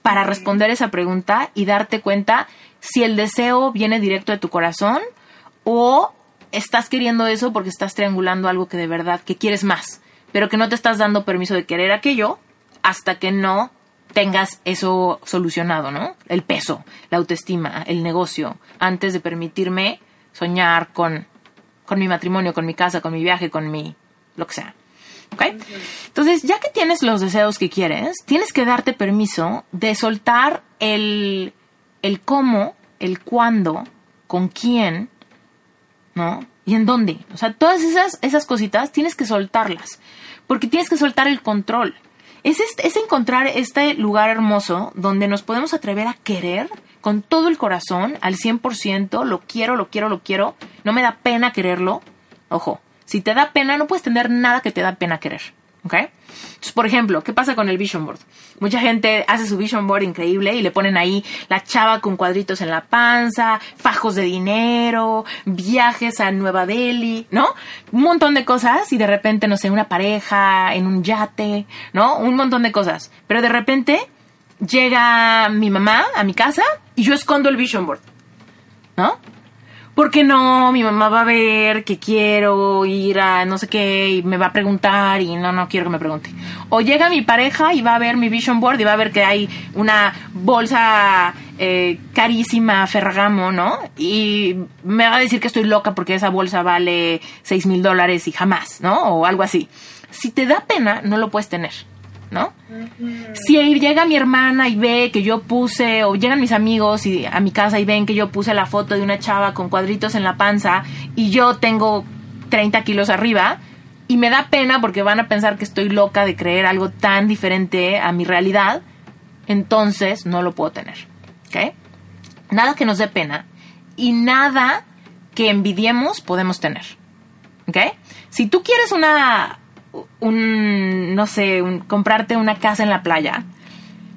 para responder esa pregunta y darte cuenta si el deseo viene directo de tu corazón o estás queriendo eso porque estás triangulando algo que de verdad, que quieres más, pero que no te estás dando permiso de querer aquello hasta que no tengas eso solucionado, ¿no? El peso, la autoestima, el negocio, antes de permitirme soñar con, con mi matrimonio, con mi casa, con mi viaje, con mi lo que sea. ¿Ok? Entonces, ya que tienes los deseos que quieres, tienes que darte permiso de soltar el, el cómo, el cuándo, con quién, ¿no? ¿Y en dónde? O sea, todas esas, esas cositas tienes que soltarlas, porque tienes que soltar el control. Es, este, es encontrar este lugar hermoso donde nos podemos atrever a querer con todo el corazón, al 100%, lo quiero, lo quiero, lo quiero, no me da pena quererlo. Ojo, si te da pena, no puedes tener nada que te da pena querer. ¿Ok? Entonces, por ejemplo, ¿qué pasa con el vision board? Mucha gente hace su vision board increíble y le ponen ahí la chava con cuadritos en la panza, fajos de dinero, viajes a Nueva Delhi, ¿no? Un montón de cosas y de repente, no sé, una pareja en un yate, ¿no? Un montón de cosas. Pero de repente llega mi mamá a mi casa y yo escondo el vision board, ¿no? Porque no, mi mamá va a ver que quiero ir a no sé qué y me va a preguntar y no, no quiero que me pregunte. O llega mi pareja y va a ver mi vision board y va a ver que hay una bolsa eh, carísima Ferragamo, ¿no? Y me va a decir que estoy loca porque esa bolsa vale seis mil dólares y jamás, ¿no? O algo así. Si te da pena, no lo puedes tener. ¿No? Si llega mi hermana y ve que yo puse, o llegan mis amigos y a mi casa y ven que yo puse la foto de una chava con cuadritos en la panza y yo tengo 30 kilos arriba, y me da pena porque van a pensar que estoy loca de creer algo tan diferente a mi realidad, entonces no lo puedo tener, ¿ok? Nada que nos dé pena y nada que envidiemos podemos tener, ¿ok? Si tú quieres una un, no sé, un, comprarte una casa en la playa.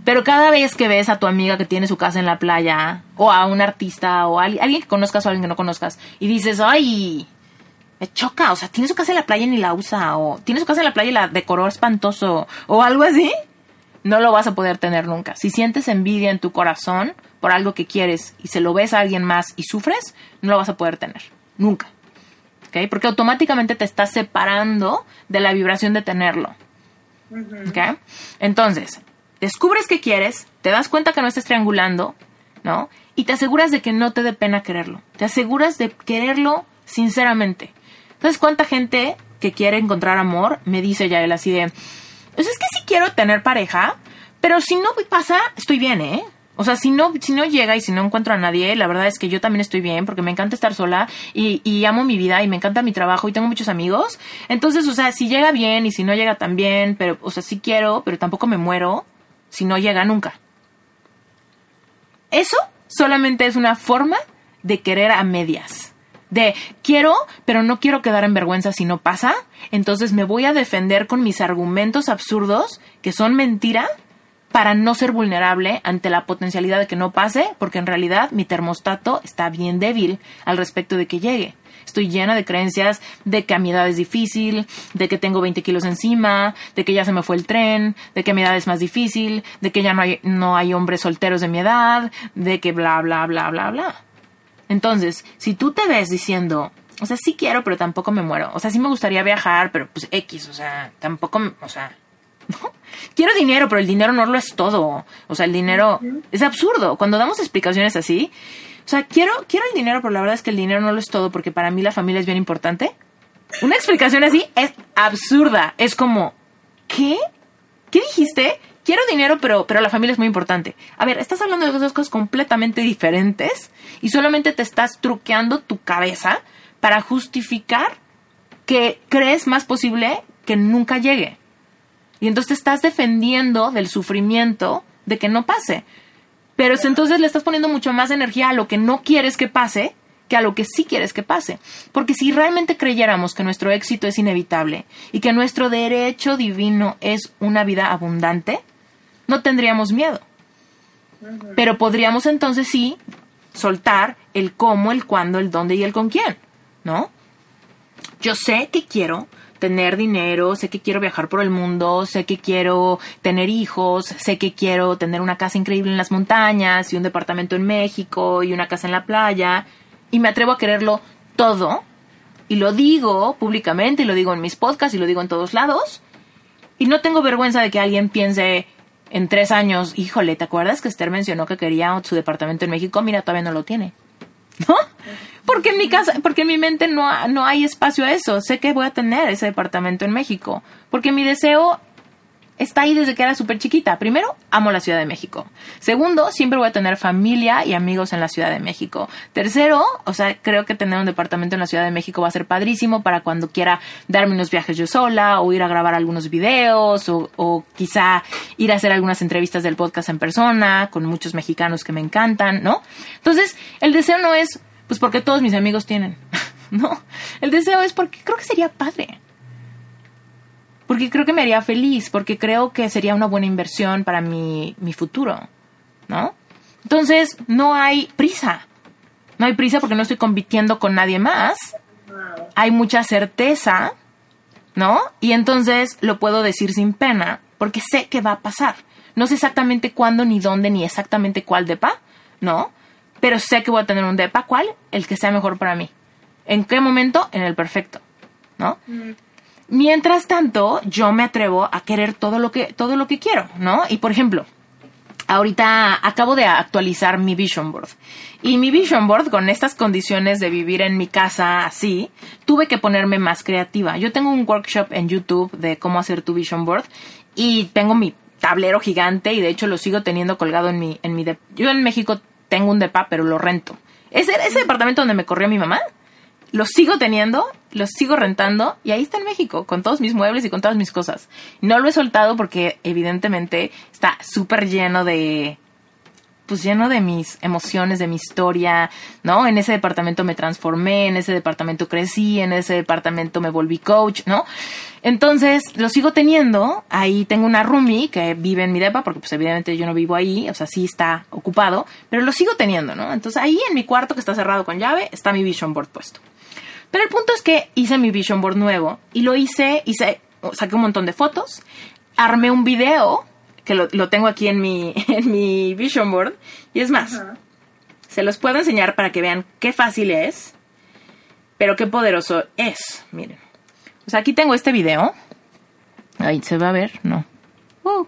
Pero cada vez que ves a tu amiga que tiene su casa en la playa, o a un artista, o a alguien que conozcas o alguien que no conozcas, y dices, ay, me choca, o sea, tiene su casa en la playa y ni la usa, o tiene su casa en la playa y la decoró espantoso, o algo así, no lo vas a poder tener nunca. Si sientes envidia en tu corazón por algo que quieres y se lo ves a alguien más y sufres, no lo vas a poder tener, nunca. Porque automáticamente te estás separando de la vibración de tenerlo. Entonces, descubres que quieres, te das cuenta que no estás triangulando, ¿no? Y te aseguras de que no te dé pena quererlo. Te aseguras de quererlo sinceramente. Entonces, ¿cuánta gente que quiere encontrar amor me dice ya él así de, pues es que sí quiero tener pareja, pero si no pasa, estoy bien, ¿eh? O sea, si no, si no llega y si no encuentro a nadie, la verdad es que yo también estoy bien porque me encanta estar sola y, y amo mi vida y me encanta mi trabajo y tengo muchos amigos. Entonces, o sea, si llega bien y si no llega también, pero, o sea, sí quiero, pero tampoco me muero si no llega nunca. Eso solamente es una forma de querer a medias. De quiero, pero no quiero quedar en vergüenza si no pasa. Entonces me voy a defender con mis argumentos absurdos que son mentira para no ser vulnerable ante la potencialidad de que no pase, porque en realidad mi termostato está bien débil al respecto de que llegue. Estoy llena de creencias de que a mi edad es difícil, de que tengo 20 kilos encima, de que ya se me fue el tren, de que a mi edad es más difícil, de que ya no hay, no hay hombres solteros de mi edad, de que bla, bla, bla, bla, bla. Entonces, si tú te ves diciendo, o sea, sí quiero, pero tampoco me muero, o sea, sí me gustaría viajar, pero pues X, o sea, tampoco, o sea, (laughs) Quiero dinero, pero el dinero no lo es todo. O sea, el dinero es absurdo. Cuando damos explicaciones así, o sea, quiero, quiero el dinero, pero la verdad es que el dinero no lo es todo porque para mí la familia es bien importante. Una explicación así es absurda. Es como, ¿qué? ¿Qué dijiste? Quiero dinero, pero, pero la familia es muy importante. A ver, estás hablando de dos cosas completamente diferentes y solamente te estás truqueando tu cabeza para justificar que crees más posible que nunca llegue. Y entonces te estás defendiendo del sufrimiento de que no pase. Pero entonces le estás poniendo mucho más energía a lo que no quieres que pase que a lo que sí quieres que pase. Porque si realmente creyéramos que nuestro éxito es inevitable y que nuestro derecho divino es una vida abundante, no tendríamos miedo. Pero podríamos entonces sí soltar el cómo, el cuándo, el dónde y el con quién, ¿no? Yo sé que quiero tener dinero, sé que quiero viajar por el mundo, sé que quiero tener hijos, sé que quiero tener una casa increíble en las montañas y un departamento en México y una casa en la playa y me atrevo a quererlo todo y lo digo públicamente y lo digo en mis podcasts y lo digo en todos lados y no tengo vergüenza de que alguien piense en tres años, híjole, ¿te acuerdas que Esther mencionó que quería su departamento en México? Mira, todavía no lo tiene. ¿No? Porque en mi casa, porque en mi mente no, no hay espacio a eso. Sé que voy a tener ese departamento en México. Porque mi deseo está ahí desde que era súper chiquita. Primero, amo la Ciudad de México. Segundo, siempre voy a tener familia y amigos en la Ciudad de México. Tercero, o sea, creo que tener un departamento en la Ciudad de México va a ser padrísimo para cuando quiera darme unos viajes yo sola o ir a grabar algunos videos o, o quizá ir a hacer algunas entrevistas del podcast en persona con muchos mexicanos que me encantan, ¿no? Entonces, el deseo no es, pues porque todos mis amigos tienen, (laughs) ¿no? El deseo es porque creo que sería padre porque creo que me haría feliz, porque creo que sería una buena inversión para mi, mi futuro, ¿no? Entonces, no hay prisa. No hay prisa porque no estoy compitiendo con nadie más. Hay mucha certeza, ¿no? Y entonces lo puedo decir sin pena, porque sé que va a pasar. No sé exactamente cuándo, ni dónde, ni exactamente cuál depa, ¿no? Pero sé que voy a tener un depa. ¿Cuál? El que sea mejor para mí. ¿En qué momento? En el perfecto, ¿no? Mm. Mientras tanto, yo me atrevo a querer todo lo que, todo lo que quiero, ¿no? Y por ejemplo, ahorita acabo de actualizar mi vision board. Y mi vision board, con estas condiciones de vivir en mi casa así, tuve que ponerme más creativa. Yo tengo un workshop en YouTube de cómo hacer tu vision board y tengo mi tablero gigante y de hecho lo sigo teniendo colgado en mi, en mi Yo en México tengo un depa, pero lo rento. Ese, ese departamento donde me corrió mi mamá, lo sigo teniendo, lo sigo rentando y ahí está en México, con todos mis muebles y con todas mis cosas. No lo he soltado porque evidentemente está súper lleno de, pues lleno de mis emociones, de mi historia, ¿no? En ese departamento me transformé, en ese departamento crecí, en ese departamento me volví coach, ¿no? Entonces, lo sigo teniendo, ahí tengo una roomie que vive en mi depa, porque pues evidentemente yo no vivo ahí, o sea, sí está ocupado, pero lo sigo teniendo, ¿no? Entonces, ahí en mi cuarto que está cerrado con llave, está mi vision board puesto. Pero el punto es que hice mi vision board nuevo y lo hice, hice, saqué un montón de fotos, armé un video, que lo, tengo aquí en mi, (laughs) en mi vision board, y es más, se los puedo enseñar para que vean qué fácil es, pero qué poderoso es. Miren. O sea, aquí tengo este video. Ahí se va a ver, no. Uh.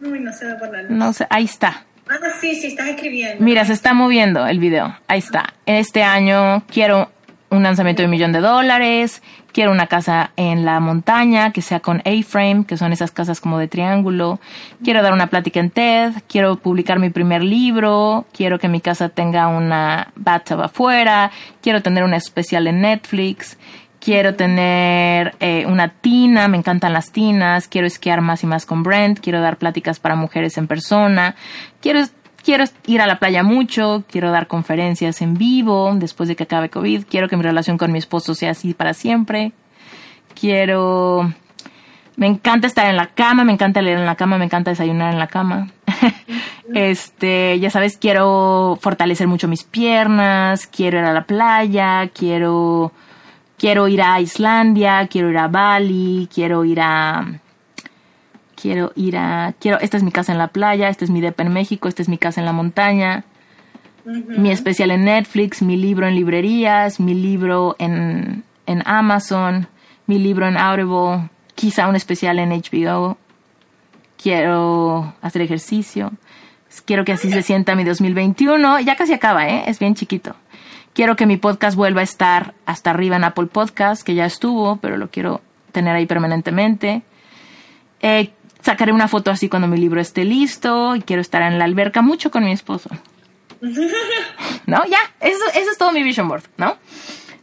Uy, no se va por la No sé, ahí está. Ah, sí, sí, estás escribiendo. Mira, se está moviendo el video. Ahí está. Este año quiero un lanzamiento de un millón de dólares, quiero una casa en la montaña que sea con A-frame, que son esas casas como de triángulo, quiero dar una plática en TED, quiero publicar mi primer libro, quiero que mi casa tenga una bathtub afuera, quiero tener una especial en Netflix, quiero tener eh, una tina, me encantan las tinas, quiero esquiar más y más con Brent, quiero dar pláticas para mujeres en persona, quiero quiero ir a la playa mucho, quiero dar conferencias en vivo después de que acabe COVID, quiero que mi relación con mi esposo sea así para siempre, quiero... Me encanta estar en la cama, me encanta leer en la cama, me encanta desayunar en la cama. (laughs) este, ya sabes, quiero fortalecer mucho mis piernas, quiero ir a la playa, quiero quiero ir a Islandia, quiero ir a Bali, quiero ir a quiero ir a, quiero, esta es mi casa en la playa, este es mi depa en México, esta es mi casa en la montaña, mi especial en Netflix, mi libro en librerías, mi libro en, en Amazon, mi libro en Audible, quizá un especial en HBO, quiero hacer ejercicio, quiero que así se sienta mi 2021, ya casi acaba, ¿eh? Es bien chiquito. Quiero que mi podcast vuelva a estar hasta arriba en Apple Podcast, que ya estuvo, pero lo quiero tener ahí permanentemente. Eh, sacaré una foto así cuando mi libro esté listo y quiero estar en la alberca mucho con mi esposo. (laughs) ¿No? Ya, eso, eso es todo mi vision board, ¿no?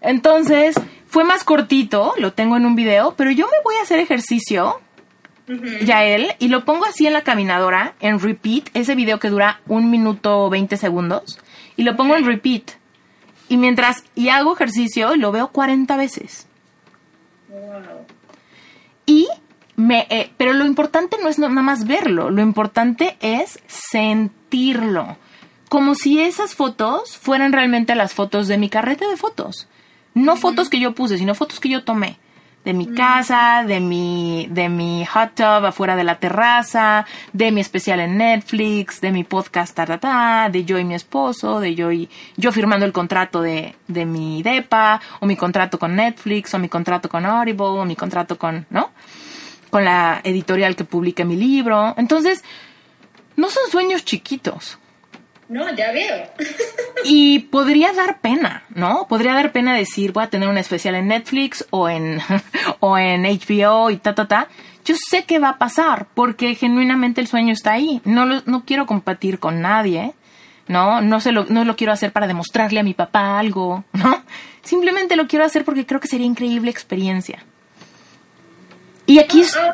Entonces, fue más cortito, lo tengo en un video, pero yo me voy a hacer ejercicio, ya él, y lo pongo así en la caminadora, en repeat, ese video que dura un minuto 20 segundos, y lo pongo en repeat. Y mientras, y hago ejercicio, lo veo 40 veces. Y me, eh, pero lo importante no es nada más verlo, lo importante es sentirlo. Como si esas fotos fueran realmente las fotos de mi carrete de fotos. No fotos que yo puse, sino fotos que yo tomé. De mi casa, de mi, de mi hot tub afuera de la terraza, de mi especial en Netflix, de mi podcast, ta, de yo y mi esposo, de yo y yo firmando el contrato de, de mi DEPA, o mi contrato con Netflix, o mi contrato con Audible, o mi contrato con, ¿no? Con la editorial que publique mi libro. Entonces, no son sueños chiquitos. No, ya veo. y podría dar pena, ¿no? Podría dar pena decir, voy a tener un especial en Netflix o en, (laughs) o en HBO y ta, ta, ta. Yo sé que va a pasar porque genuinamente el sueño está ahí. No, lo, no quiero compartir con nadie, ¿no? No, se lo, no lo quiero hacer para demostrarle a mi papá algo, ¿no? Simplemente lo quiero hacer porque creo que sería increíble experiencia. Y aquí... Ah,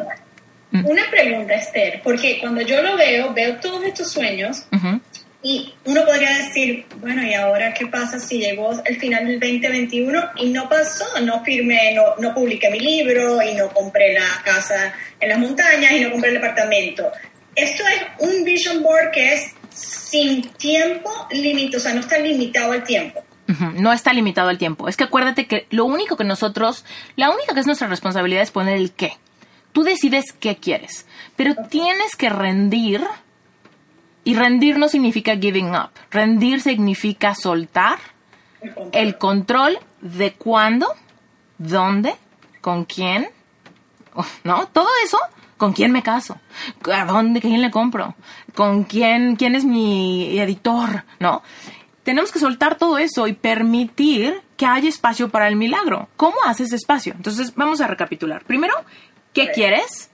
ah, una pregunta, Esther, porque cuando yo lo veo, veo todos estos sueños y uno podría decir, bueno, ¿y ahora qué pasa si llegó el final del 2021 y no pasó? No firmé, no, no publiqué mi libro y no compré la casa en las montañas y no compré el departamento. Esto es un vision board que es sin tiempo límite, o sea, no está limitado al tiempo. No está limitado al tiempo. Es que acuérdate que lo único que nosotros, la única que es nuestra responsabilidad es poner el qué. Tú decides qué quieres, pero tienes que rendir y rendir no significa giving up. Rendir significa soltar el control de cuándo, dónde, con quién, ¿no? Todo eso, con quién me caso, a dónde, quién le compro, con quién, quién es mi editor, ¿no? Tenemos que soltar todo eso y permitir que haya espacio para el milagro. ¿Cómo haces espacio? Entonces, vamos a recapitular. Primero, ¿qué quieres?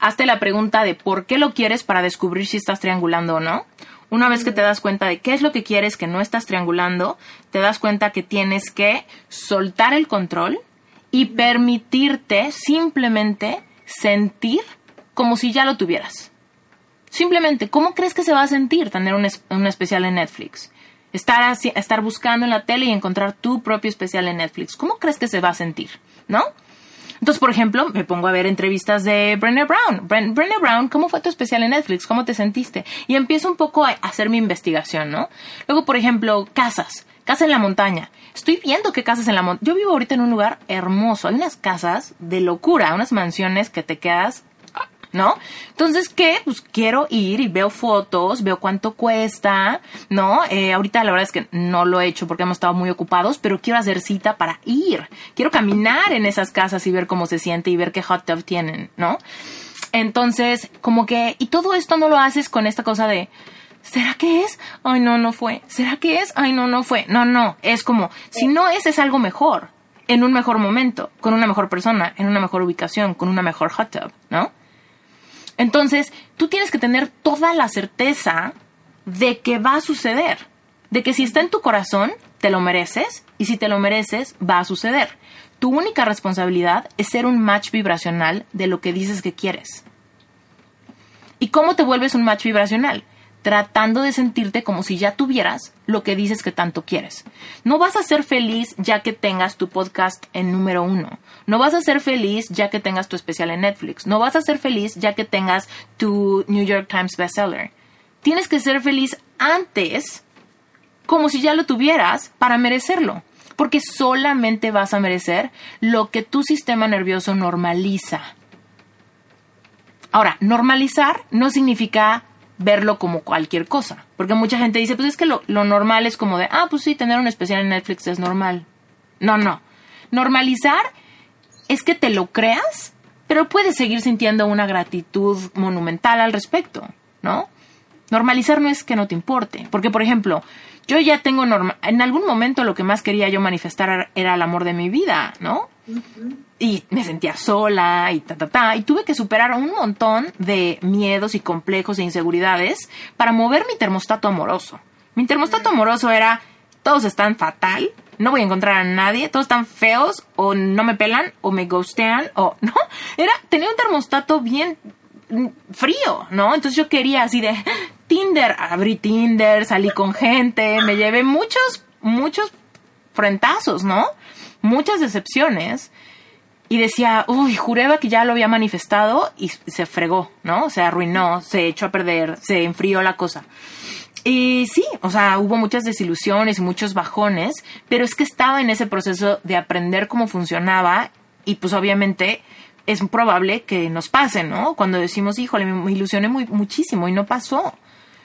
hazte la pregunta de por qué lo quieres para descubrir si estás triangulando o no. Una vez que te das cuenta de qué es lo que quieres que no estás triangulando, te das cuenta que tienes que soltar el control y permitirte simplemente sentir como si ya lo tuvieras. Simplemente, ¿cómo crees que se va a sentir tener un, especial en Netflix? Estar, estar buscando en la tele y encontrar tu propio especial en Netflix. ¿Cómo crees que se va a sentir? ¿No? Entonces, por ejemplo, me pongo a ver entrevistas de Brenner Brown. Brenner Brown, ¿cómo fue tu especial en Netflix? ¿Cómo te sentiste? Y empiezo un poco a hacer mi investigación, ¿no? Luego, por ejemplo, casas. Casa en la montaña. Estoy viendo qué casas en la montaña. Yo vivo ahorita en un lugar hermoso. Hay unas casas de locura, unas mansiones que te quedas ¿no? Entonces, ¿qué? Pues quiero ir y veo fotos, veo cuánto cuesta, ¿no? Eh, ahorita la verdad es que no lo he hecho porque hemos estado muy ocupados, pero quiero hacer cita para ir. Quiero caminar en esas casas y ver cómo se siente y ver qué hot tub tienen, ¿no? Entonces, como que, y todo esto no lo haces con esta cosa de, ¿será que es? Ay, no, no fue. ¿Será que es? Ay, no, no fue. No, no, es como, si no es, es algo mejor, en un mejor momento, con una mejor persona, en una mejor ubicación, con una mejor hot tub, ¿no? Entonces, tú tienes que tener toda la certeza de que va a suceder, de que si está en tu corazón, te lo mereces y si te lo mereces, va a suceder. Tu única responsabilidad es ser un match vibracional de lo que dices que quieres. ¿Y cómo te vuelves un match vibracional? Tratando de sentirte como si ya tuvieras lo que dices que tanto quieres. No vas a ser feliz ya que tengas tu podcast en número uno. No vas a ser feliz ya que tengas tu especial en Netflix. No vas a ser feliz ya que tengas tu New York Times bestseller. Tienes que ser feliz antes como si ya lo tuvieras para merecerlo. Porque solamente vas a merecer lo que tu sistema nervioso normaliza. Ahora, normalizar no significa verlo como cualquier cosa. Porque mucha gente dice, pues es que lo, normal es como de, ah, pues sí, tener un especial en Netflix es normal. No, no. Normalizar es que te lo creas pero puedes seguir sintiendo una gratitud monumental al respecto, ¿no? Normalizar no es que no te importe, porque por ejemplo, yo ya tengo norma en algún momento lo que más quería yo manifestar era el amor de mi vida, ¿no? Y me sentía sola y ta ta ta y tuve que superar un montón de miedos y complejos e inseguridades para mover mi termostato amoroso. Mi termostato amoroso era todos están fatal, no voy a encontrar a nadie, todos están feos o no me pelan o me ghostean o (laughs) no, era tenía un termostato bien frío, ¿no? Entonces yo quería así de Tinder, abrí Tinder, salí con gente, me llevé muchos, muchos frentazos, ¿no? Muchas decepciones. Y decía, uy, jureba que ya lo había manifestado y se fregó, ¿no? Se arruinó, se echó a perder, se enfrió la cosa. Y sí, o sea, hubo muchas desilusiones y muchos bajones, pero es que estaba en ese proceso de aprender cómo funcionaba y pues obviamente es probable que nos pase, ¿no? Cuando decimos, híjole, me ilusioné muy, muchísimo y no pasó.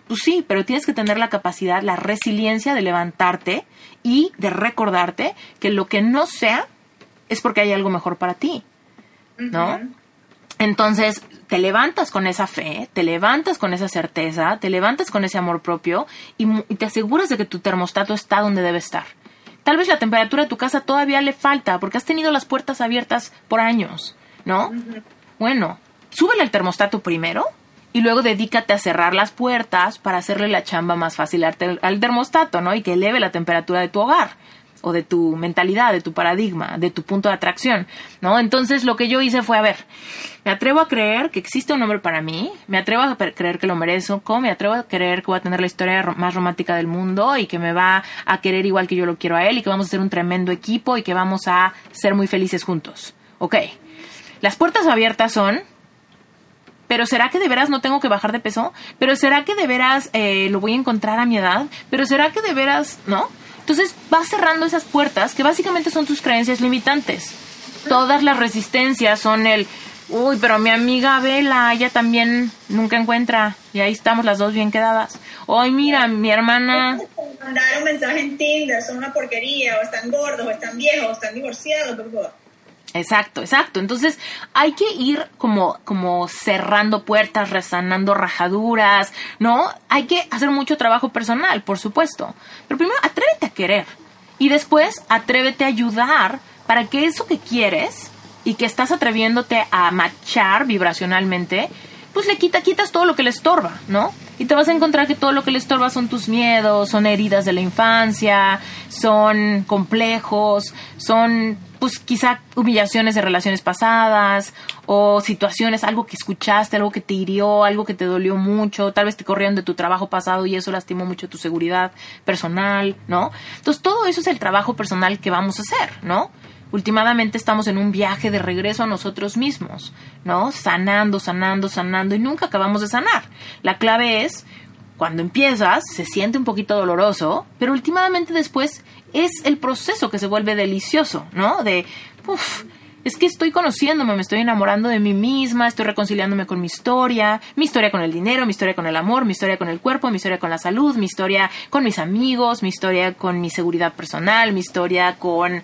Pues sí, pero tienes que tener la capacidad, la resiliencia de levantarte y de recordarte que lo que no sea es porque hay algo mejor para ti, ¿no? Entonces, te levantas con esa fe, te levantas con esa certeza, te levantas con ese amor propio y, y, te aseguras de que tu termostato está donde debe estar. Tal vez la temperatura de tu casa todavía le falta porque has tenido las puertas abiertas por años. ¿no? Bueno, súbele el termostato primero y luego dedícate a cerrar las puertas para hacerle la chamba más fácil al, termostato, ¿no? Y que eleve la temperatura de tu hogar o de tu mentalidad, de tu paradigma, de tu punto de atracción, ¿no? Entonces lo que yo hice fue, a ver, me atrevo a creer que existe un hombre para mí, me atrevo a creer que lo merezco, me atrevo a creer que voy a tener la historia más romántica del mundo y que me va a querer igual que yo lo quiero a él y que vamos a ser un tremendo equipo y que vamos a ser muy felices juntos. Ok, las puertas abiertas son, pero ¿será que de veras no tengo que bajar de peso? ¿Pero será que de veras eh, lo voy a encontrar a mi edad? ¿Pero será que de veras, no? Entonces vas cerrando esas puertas que básicamente son tus creencias limitantes. Todas las resistencias son el, uy, pero mi amiga Vela, ella también nunca encuentra. Y ahí estamos las dos bien quedadas. Hoy mira, mi hermana... Mandar un mensaje en Tinder, son una porquería, o están gordos, o están viejos, o están divorciados, por favor. Exacto, exacto. Entonces hay que ir como, como cerrando puertas, resanando rajaduras, ¿no? Hay que hacer mucho trabajo personal, por supuesto. Pero primero atrévete a querer y después atrévete a ayudar para que eso que quieres y que estás atreviéndote a machar vibracionalmente, pues le quita, quitas todo lo que le estorba, ¿no? Y te vas a encontrar que todo lo que le estorba son tus miedos, son heridas de la infancia, son complejos, son pues quizá humillaciones de relaciones pasadas o situaciones, algo que escuchaste, algo que te hirió, algo que te dolió mucho, tal vez te corrieron de tu trabajo pasado y eso lastimó mucho tu seguridad personal, ¿no? Entonces todo eso es el trabajo personal que vamos a hacer, ¿no? Últimamente estamos en un viaje de regreso a nosotros mismos, ¿no? Sanando, sanando, sanando y nunca acabamos de sanar. La clave es cuando empiezas se siente un poquito doloroso, pero últimamente después es el proceso que se vuelve delicioso, ¿no? De, uff, es que estoy conociéndome, me estoy enamorando de mí misma, estoy reconciliándome con mi historia, mi historia con el dinero, mi historia con el amor, mi historia con el cuerpo, mi historia con la salud, mi historia con mis amigos, mi historia con mi seguridad personal, mi historia con,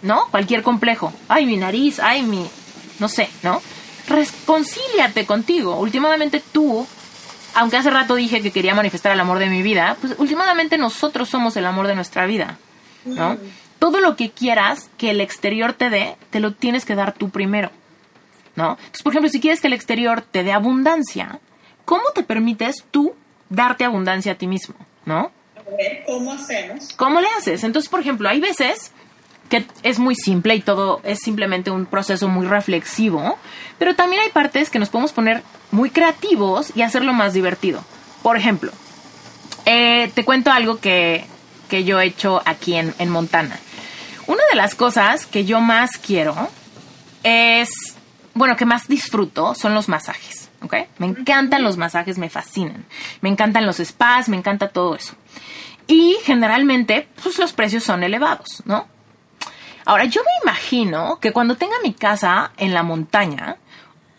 ¿no? Cualquier complejo. Ay, mi nariz, ay, mi, no sé, ¿no? Reconcíliate contigo. Últimamente tú aunque hace rato dije que quería manifestar el amor de mi vida, pues últimamente nosotros somos el amor de nuestra vida. ¿No? Todo lo que quieras que el exterior te dé, te lo tienes que dar tú primero, ¿no? Entonces, por ejemplo, si quieres que el exterior te dé abundancia, ¿cómo te permites tú darte abundancia a ti mismo, ¿no? ¿Cómo hacemos? ¿Cómo le haces? Entonces, por ejemplo, hay veces que es muy simple y todo es simplemente un proceso muy reflexivo, pero también hay partes que nos podemos poner muy creativos y hacerlo más divertido. Por ejemplo, eh, te cuento algo que que yo he hecho aquí en, Montana. Una de las cosas que yo más quiero es, bueno, que más disfruto son los masajes, ¿ok? Me encantan los masajes, me fascinan. Me encantan los spas, me encanta todo eso. Y generalmente, pues los precios son elevados, ¿no? Ahora, yo me imagino que cuando tenga mi casa en la montaña,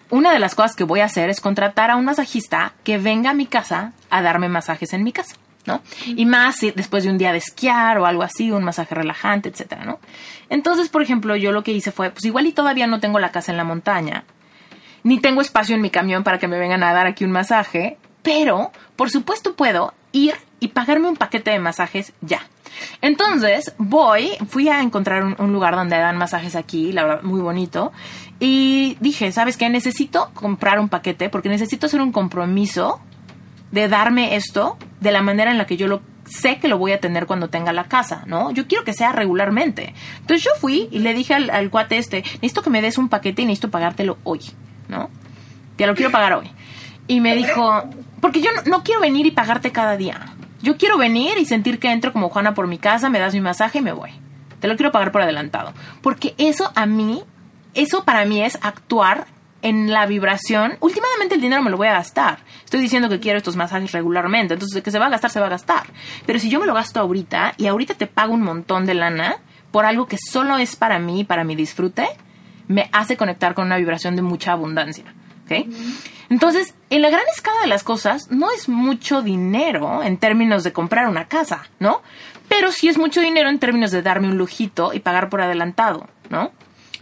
una de las cosas que voy a hacer es contratar a un masajista que venga a mi casa a darme masajes en mi casa. ¿No? Y más después de un día de esquiar o algo así, un masaje relajante, etcétera. Entonces, por ejemplo, yo lo que hice fue, pues igual y todavía no tengo la casa en la montaña, ni tengo espacio en mi camión para que me vengan a dar aquí un masaje, pero por supuesto puedo ir y pagarme un paquete de masajes ya. Entonces voy, fui a encontrar un, lugar donde dan masajes aquí, la verdad, muy bonito. Y dije, ¿sabes qué? Necesito comprar un paquete porque necesito hacer un compromiso de darme esto de la manera en la que yo lo sé que lo voy a tener cuando tenga la casa, ¿no? Yo quiero que sea regularmente. Entonces yo fui y le dije al, al cuate este, necesito que me des un paquete y necesito pagártelo hoy, ¿no? Te lo quiero pagar hoy. Y me dijo, porque yo no, quiero venir y pagarte cada día. Yo quiero venir y sentir que entro como Juana por mi casa, me das mi masaje y me voy. Te lo quiero pagar por adelantado. Porque eso a mí, eso para mí es actuar en la vibración. Últimamente el dinero me lo voy a gastar. Estoy diciendo que quiero estos masajes regularmente. Entonces, que se va a gastar, se va a gastar. Pero si yo me lo gasto ahorita y ahorita te pago un montón de lana por algo que solo es para mí, para mi disfrute, me hace conectar con una vibración de mucha abundancia. ¿Ok? Entonces, en la gran escala de las cosas, no es mucho dinero en términos de comprar una casa, ¿no? Pero sí es mucho dinero en términos de darme un lujito y pagar por adelantado, ¿no?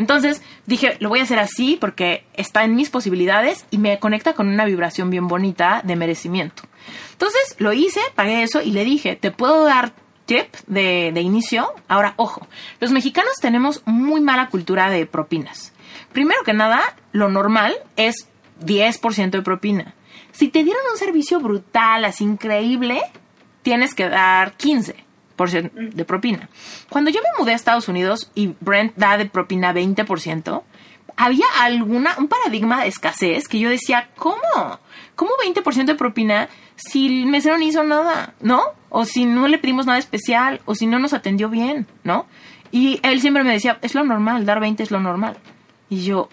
Entonces dije, lo voy a hacer así porque está en mis posibilidades y me conecta con una vibración bien bonita de merecimiento. Entonces lo hice, pagué eso y le dije, ¿te puedo dar tip de, inicio? Ahora, ojo, los mexicanos tenemos muy mala cultura de propinas. Primero que nada, lo normal es 10% de propina. Si te dieron un servicio brutal, así increíble, tienes que dar 15% de propina. Cuando yo me mudé a Estados Unidos y Brent da de propina 20%, había alguna, un paradigma de escasez que yo decía, ¿cómo? ¿Cómo 20% de propina si el mesero no hizo nada, ¿no? O si no le pedimos nada especial, o si no nos atendió bien, ¿no? Y él siempre me decía, es lo normal, dar 20 es lo normal. Y yo,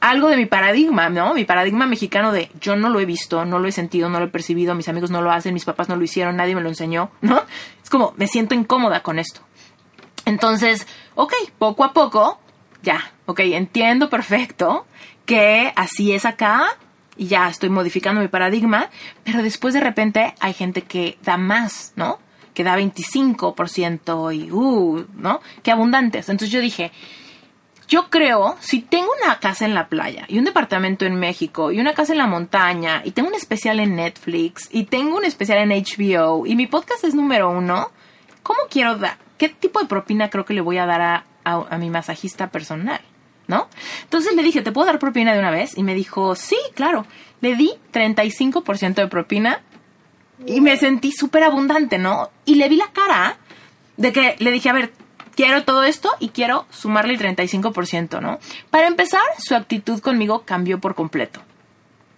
algo de mi paradigma, ¿no? Mi paradigma mexicano de yo no lo he visto, no lo he sentido, no lo he percibido, mis amigos no lo hacen, mis papás no lo hicieron, nadie me lo enseñó, ¿no? Es como, me siento incómoda con esto. Entonces, ok, poco a poco, ya, ok, entiendo perfecto que así es acá y ya estoy modificando mi paradigma, pero después de repente hay gente que da más, ¿no? Que da 25% y, uh, ¿no? Qué abundantes. Entonces yo dije, yo creo, si tengo una casa en la playa y un departamento en México y una casa en la montaña y tengo un especial en Netflix y tengo un especial en HBO y mi podcast es número uno, ¿cómo quiero dar? ¿Qué tipo de propina creo que le voy a dar a, a mi masajista personal? ¿No? Entonces le dije, ¿te puedo dar propina de una vez? Y me dijo, sí, claro. Le di 35% de propina y me sentí súper abundante, ¿no? Y le vi la cara de que le dije, a ver, quiero todo esto y quiero sumarle el 35%, ¿no? Para empezar, su actitud conmigo cambió por completo.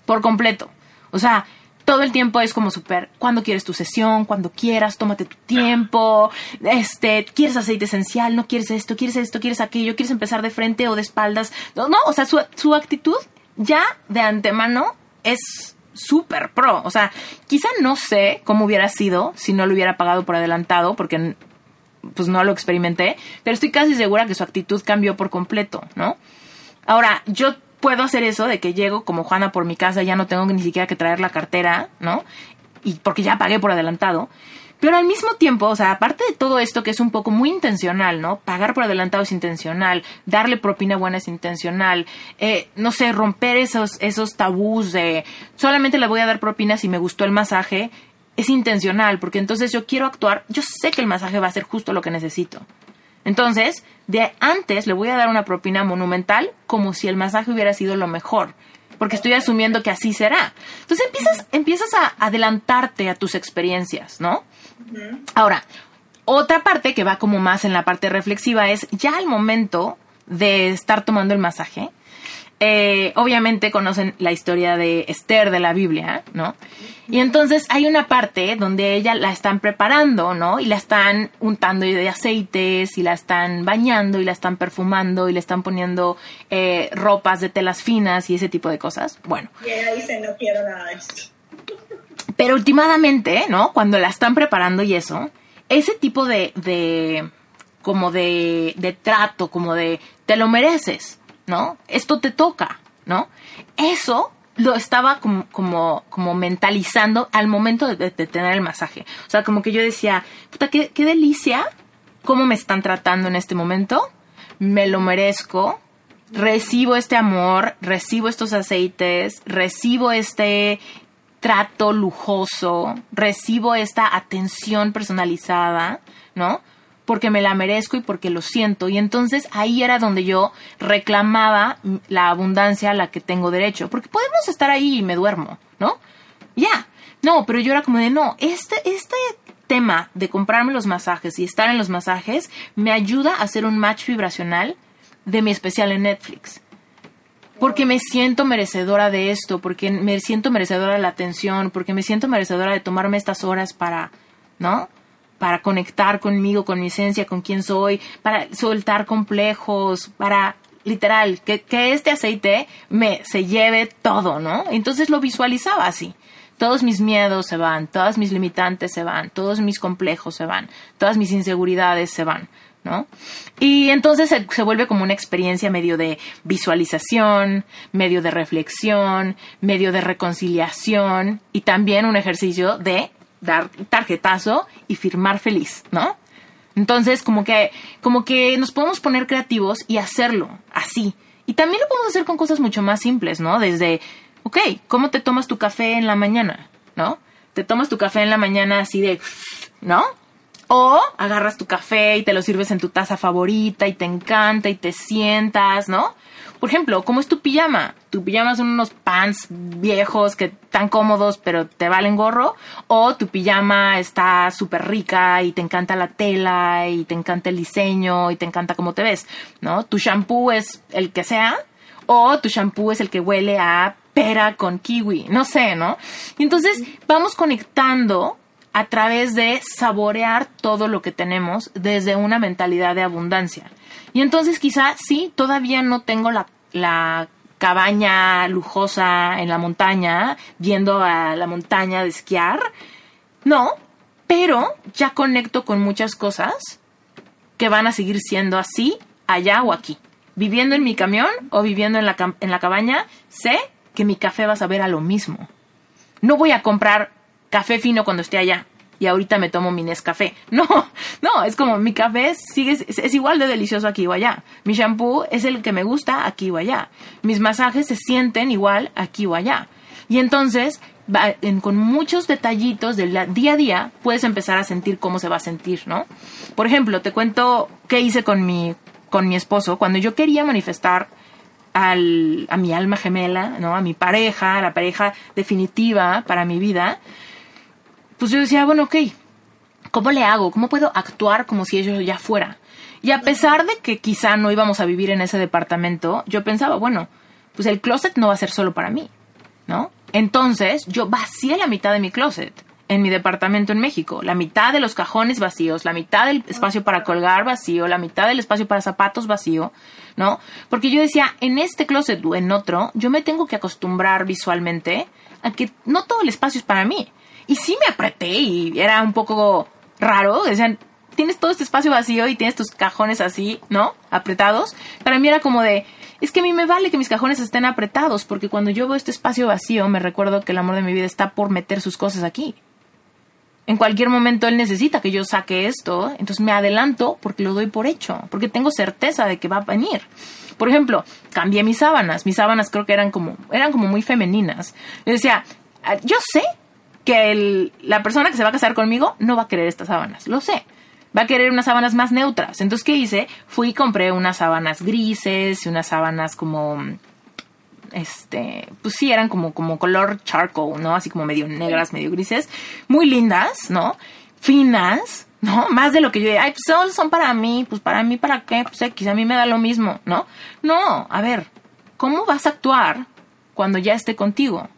Por completo. O sea, todo el tiempo es como súper, cuando quieres tu sesión, cuando quieras, tómate tu tiempo, este, quieres aceite esencial, no quieres esto, quieres esto, quieres aquello, quieres empezar de frente o de espaldas. No, no o sea, su, su actitud ya de antemano es súper pro. O sea, quizá no sé cómo hubiera sido si no lo hubiera pagado por adelantado, porque pues no lo experimenté, pero estoy casi segura que su actitud cambió por completo, ¿no? Ahora, yo puedo hacer eso de que llego como Juana por mi casa, ya no tengo ni siquiera que traer la cartera, ¿no? Y porque ya pagué por adelantado. Pero al mismo tiempo, o sea, aparte de todo esto que es un poco muy intencional, ¿no? Pagar por adelantado es intencional, darle propina buena es intencional, eh, no sé, romper esos, esos tabús de solamente le voy a dar propina si me gustó el masaje, es intencional, porque entonces yo quiero actuar, yo sé que el masaje va a ser justo lo que necesito. Entonces, de antes le voy a dar una propina monumental como si el masaje hubiera sido lo mejor, porque estoy asumiendo que así será. Entonces empiezas, empiezas a adelantarte a tus experiencias, ¿no? Ahora, otra parte que va como más en la parte reflexiva es ya al momento de estar tomando el masaje, eh, obviamente conocen la historia de Esther de la Biblia, ¿no? Y entonces hay una parte donde ella la están preparando, ¿no? Y la están untando de aceites y la están bañando y la están perfumando y le están poniendo eh, ropas de telas finas y ese tipo de cosas. Bueno. Y ella dice, no quiero nada de esto. Pero últimamente, ¿no? Cuando la están preparando y eso, ese tipo de, de como de, de trato, como de, te lo mereces, ¿no? Esto te toca, ¿no? Eso lo estaba como, como, como mentalizando al momento de, tener el masaje. O sea, como que yo decía, puta, qué, delicia, cómo me están tratando en este momento, me lo merezco, recibo este amor, recibo estos aceites, recibo este trato lujoso, recibo esta atención personalizada, ¿no? Porque me la merezco y porque lo siento. Y entonces ahí era donde yo reclamaba la abundancia a la que tengo derecho. Porque podemos estar ahí y me duermo, ¿no? Ya. No, pero yo era como de, no, este, este tema de comprarme los masajes y estar en los masajes me ayuda a hacer un match vibracional de mi especial en Netflix. Porque me siento merecedora de esto, porque me siento merecedora de la atención, porque me siento merecedora de tomarme estas horas para, ¿no? Para conectar conmigo, con mi esencia, con quién soy, para soltar complejos, para literal, que, que este aceite me se lleve todo, ¿no? Entonces lo visualizaba así todos mis miedos se van, todas mis limitantes se van, todos mis complejos se van, todas mis inseguridades se van, ¿no? Y entonces se, vuelve como una experiencia medio de visualización, medio de reflexión, medio de reconciliación y también un ejercicio de dar tarjetazo y firmar feliz, ¿no? Entonces, como que, como que nos podemos poner creativos y hacerlo así. Y también lo podemos hacer con cosas mucho más simples, ¿no? Desde ok, ¿cómo te tomas tu café en la mañana? ¿No? Te tomas tu café en la mañana así de, ¿no? O agarras tu café y te lo sirves en tu taza favorita y te encanta y te sientas, ¿no? Por ejemplo, ¿cómo es tu pijama? Tu pijama son unos pants viejos que están cómodos pero te valen gorro. O tu pijama está súper rica y te encanta la tela y te encanta el diseño y te encanta cómo te ves, ¿no? Tu shampoo es el que sea. O tu shampoo es el que huele a pera con kiwi, no sé, ¿no? Y entonces vamos conectando a través de saborear todo lo que tenemos desde una mentalidad de abundancia. Y entonces quizá sí, todavía no tengo la, la cabaña lujosa en la montaña, viendo a la montaña de esquiar. No, pero ya conecto con muchas cosas que van a seguir siendo así allá o aquí. Viviendo en mi camión o viviendo en la, en la cabaña, sé que mi café va a saber a lo mismo. No voy a comprar café fino cuando esté allá y ahorita me tomo mi Nescafé. (laughs) No, no, es como mi café sigue, es, igual de delicioso aquí o allá. Mi shampoo es el que me gusta aquí o allá. Mis masajes se sienten igual aquí o allá. Y entonces, con muchos detallitos del día a día, puedes empezar a sentir cómo se va a sentir, ¿no? Por ejemplo, te cuento qué hice con mi, con mi esposo cuando yo quería manifestar al, a mi alma gemela, ¿no? A mi pareja, a la pareja definitiva para mi vida, pues yo decía, bueno, ok, ¿cómo le hago? ¿Cómo puedo actuar como si ellos ya fuera? Y a pesar de que quizá no íbamos a vivir en ese departamento, yo pensaba, bueno, pues el closet no va a ser solo para mí, ¿no? Entonces yo vacié la mitad de mi closet en mi departamento en México. La mitad de los cajones vacíos, la mitad del espacio para colgar vacío, la mitad del espacio para zapatos vacío, ¿no? Porque yo decía, en este closet o en otro, yo me tengo que acostumbrar visualmente a que no todo el espacio es para mí. Y sí me apreté y era un poco raro. Decían, tienes todo este espacio vacío y tienes tus cajones así, ¿no? Apretados. Para mí era como de, es que a mí me vale que mis cajones estén apretados, porque cuando yo veo este espacio vacío, me recuerdo que el amor de mi vida está por meter sus cosas aquí en cualquier momento él necesita que yo saque esto, entonces me adelanto porque lo doy por hecho, porque tengo certeza de que va a venir. Por ejemplo, cambié mis sábanas, mis sábanas creo que eran como, eran como muy femeninas. Le decía, ah, yo sé que la persona que se va a casar conmigo no va a querer estas sábanas, lo sé. Va a querer unas sábanas más neutras. Entonces, ¿qué hice? Fui y compré unas sábanas grises unas sábanas como este, pues sí, eran como, como color charcoal, ¿no? Así como medio negras, medio grises, muy lindas, ¿no? Finas, ¿no? Más de lo que yo, ay, pues son, son para mí, pues para mí, ¿para qué? Pues X, a mí me da lo mismo, ¿no? No, a ver, ¿cómo vas a actuar cuando ya esté contigo?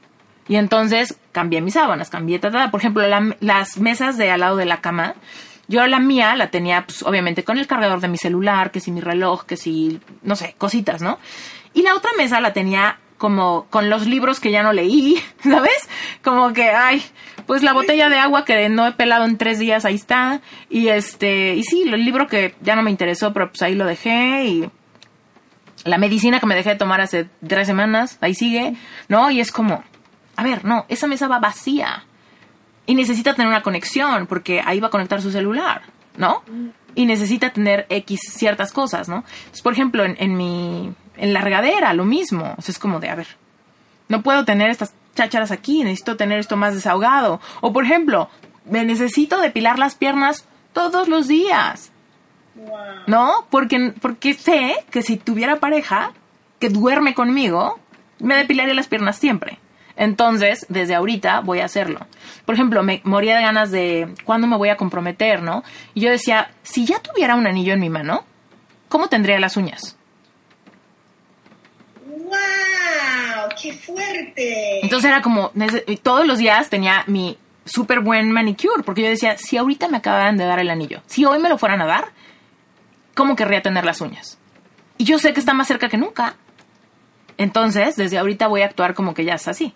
Y entonces cambié mis sábanas, cambié, tal, por ejemplo, las mesas de al lado de la cama, yo la mía la tenía, pues, obviamente, con el cargador de mi celular, que si mi reloj, que si, no sé, cositas, ¿no? Y la otra mesa la tenía como con los libros que ya no leí, (laughs) ¿sabes? Como que, ay, pues la botella de agua que no he pelado en tres días, ahí está. Y este, y sí, el libro que ya no me interesó, pero pues ahí lo dejé. Y la medicina que me dejé de tomar hace tres semanas, ahí sigue, ¿no? Y es como, a ver, no, esa mesa va vacía. Y necesita tener una conexión, porque ahí va a conectar su celular, ¿no? Y necesita tener X ciertas cosas, ¿no? por ejemplo, en, en mi en la regadera, lo mismo. O sea, es como de, a ver, no puedo tener estas chácharas aquí, necesito tener esto más desahogado. O por ejemplo, me necesito depilar las piernas todos los días. ¿No? Porque, porque sé que si tuviera pareja que duerme conmigo, me depilaría las piernas siempre. Entonces, desde ahorita voy a hacerlo. Por ejemplo, me moría de ganas de cuándo me voy a comprometer, ¿no? Y yo decía, si ya tuviera un anillo en mi mano, ¿cómo tendría las uñas? ¡Wow! ¡Qué fuerte! Entonces era como, todos los días tenía mi súper buen manicure, porque yo decía, si ahorita me acabaran de dar el anillo, si hoy me lo fueran a dar, ¿cómo querría tener las uñas? Y yo sé que está más cerca que nunca. Entonces, desde ahorita voy a actuar como que ya es así.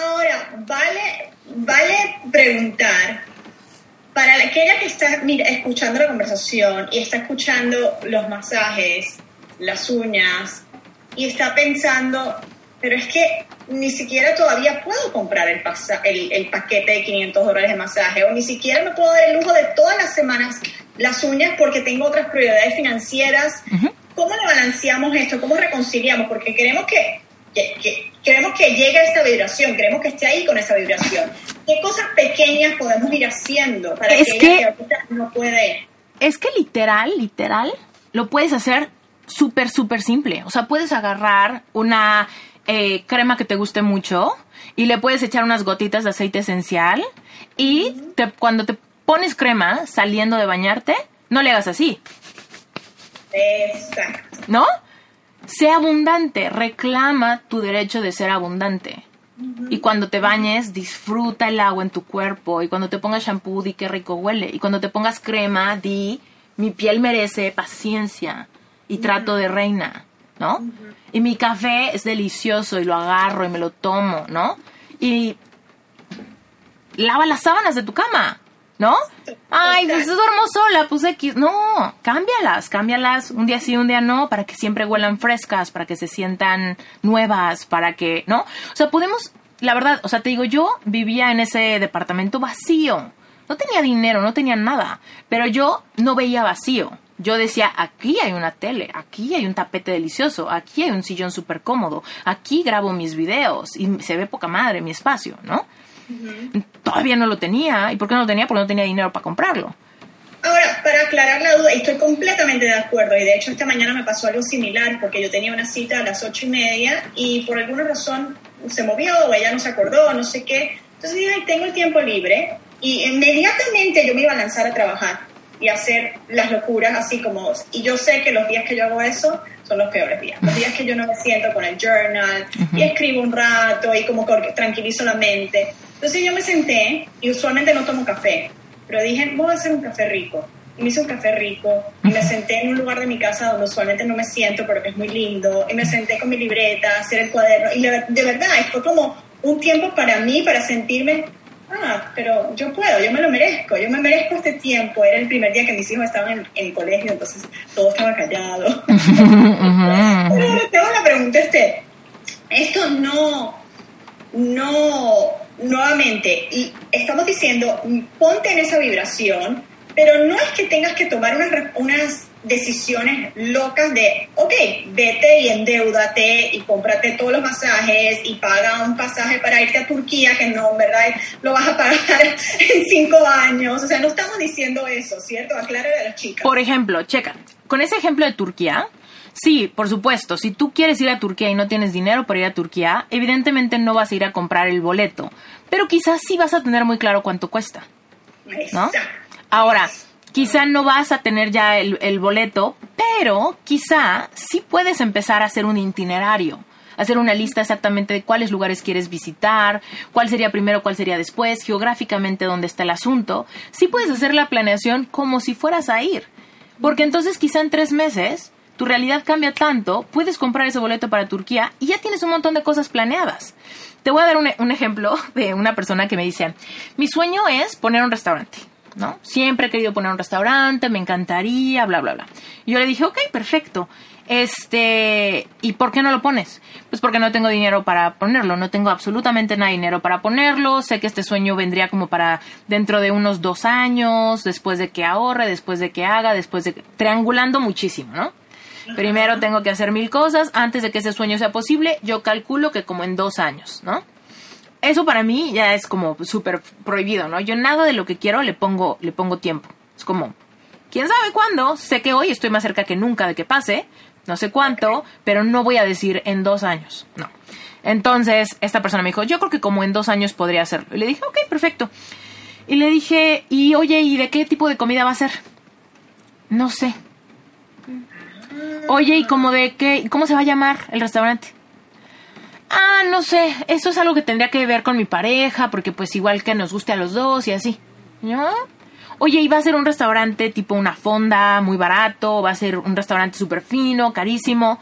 Ahora, vale, vale preguntar, para aquella que está escuchando la conversación y está escuchando los masajes, las uñas, y está pensando, pero es que ni siquiera todavía puedo comprar el, el, paquete de 500 dólares de masaje, o ni siquiera me puedo dar el lujo de todas las semanas las uñas porque tengo otras prioridades financieras. ¿Cómo le balanceamos esto? ¿Cómo reconciliamos? Porque queremos que que, queremos que llegue a esta vibración, queremos que esté ahí con esa vibración. ¿Qué cosas pequeñas podemos ir haciendo para que, ella no puede? Es que literal, literal, lo puedes hacer súper, súper simple. O sea, puedes agarrar una eh, crema que te guste mucho y le puedes echar unas gotitas de aceite esencial y cuando te pones crema saliendo de bañarte, no le hagas así. Exacto. ¿No? Sé abundante, reclama tu derecho de ser abundante. Y cuando te bañes, disfruta el agua en tu cuerpo. Y cuando te pongas shampoo, di qué rico huele. Y cuando te pongas crema, di mi piel merece paciencia y trato de reina, ¿no? Y mi café es delicioso y lo agarro y me lo tomo, ¿no? Y lava las sábanas de tu cama. ¿No? Ay, pues duermo sola, pues X. No, cámbialas, cámbialas un día sí, un día no, para que siempre huelan frescas, para que se sientan nuevas, para que, ¿no? O sea, podemos, la verdad, o sea, te digo, yo vivía en ese departamento vacío. No tenía dinero, no tenía nada, pero yo no veía vacío. Yo decía, aquí hay una tele, aquí hay un tapete delicioso, aquí hay un sillón súper cómodo, aquí grabo mis videos y se ve poca madre mi espacio, ¿no? Todavía no lo tenía. ¿Y por qué no lo tenía? Porque no tenía dinero para comprarlo. Ahora, para aclarar la duda, estoy completamente de acuerdo y de hecho esta mañana me pasó algo similar porque yo tenía una cita a las ocho y media y por alguna razón se movió o ella no se acordó, no sé qué. Entonces dije, tengo el tiempo libre y inmediatamente yo me iba a lanzar a trabajar y hacer las locuras así como... Y yo sé que los días que yo hago eso son los peores días. Los días que yo no me siento con el journal y escribo un rato y como tranquilizo la mente. Entonces yo me senté y usualmente no tomo café, pero dije, voy a hacer un café rico. Y me hice un café rico y me senté en un lugar de mi casa donde usualmente no me siento, pero que es muy lindo. Y me senté con mi libreta, hacer el cuaderno. Y de verdad, fue como un tiempo para mí, para sentirme, ah, pero yo puedo, yo me lo merezco, yo me merezco este tiempo. Era el primer día que mis hijos estaban en, el colegio, entonces todo estaba callado. (laughs) pero tengo la pregunta, este, esto no, no nuevamente, y estamos diciendo, ponte en esa vibración, pero no es que tengas que tomar unas, unas decisiones locas de, ok, vete y endeudate y cómprate todos los masajes y paga un pasaje para irte a Turquía, que no, ¿verdad? Lo vas a pagar (laughs) en cinco años. O sea, no estamos diciendo eso, ¿cierto? Aclara a las chicas. Por ejemplo, checa, con ese ejemplo de Turquía, Sí, por supuesto. Si tú quieres ir a Turquía y no tienes dinero para ir a Turquía, evidentemente no vas a ir a comprar el boleto. Pero quizás sí vas a tener muy claro cuánto cuesta. ¿No? Ahora, quizá no vas a tener ya el, el boleto, pero quizá sí puedes empezar a hacer un itinerario hacer una lista exactamente de cuáles lugares quieres visitar, cuál sería primero, cuál sería después, geográficamente dónde está el asunto. Sí puedes hacer la planeación como si fueras a ir, porque entonces quizá en tres meses tu realidad cambia tanto, puedes comprar ese boleto para Turquía y ya tienes un montón de cosas planeadas. Te voy a dar un, ejemplo (laughs) de una persona que me dice, mi sueño es poner un restaurante. ¿no? Siempre he querido poner un restaurante, me encantaría, bla, bla, bla. Y yo le dije, ok, perfecto. Este, ¿y por qué no lo pones? Pues porque no tengo dinero para ponerlo, no tengo absolutamente nada de dinero para ponerlo, sé que este sueño vendría como para dentro de unos dos años, después de que ahorre, después de que haga, después de triangulando muchísimo, ¿no? Primero tengo que hacer mil cosas antes de que ese sueño sea posible. Yo calculo que como en dos años, ¿no? Eso para mí ya es como súper prohibido, ¿no? Yo nada de lo que quiero le pongo, le pongo tiempo. Es como, quién sabe cuándo. Sé que hoy estoy más cerca que nunca de que pase. No sé cuánto, pero no voy a decir en dos años. No. Entonces, esta persona me dijo, yo creo que como en dos años podría hacerlo. Y le dije, ok, perfecto. Y le dije, y oye, ¿y de qué tipo de comida va a ser? No sé. Oye, ¿y cómo de qué? ¿Cómo se va a llamar el restaurante? Ah, no sé. Eso es algo que tendría que ver con mi pareja, porque pues igual que nos guste a los dos y así. ¿No? Oye, ¿y va a ser un restaurante tipo una fonda, muy barato? ¿Va a ser un restaurante súper fino, carísimo?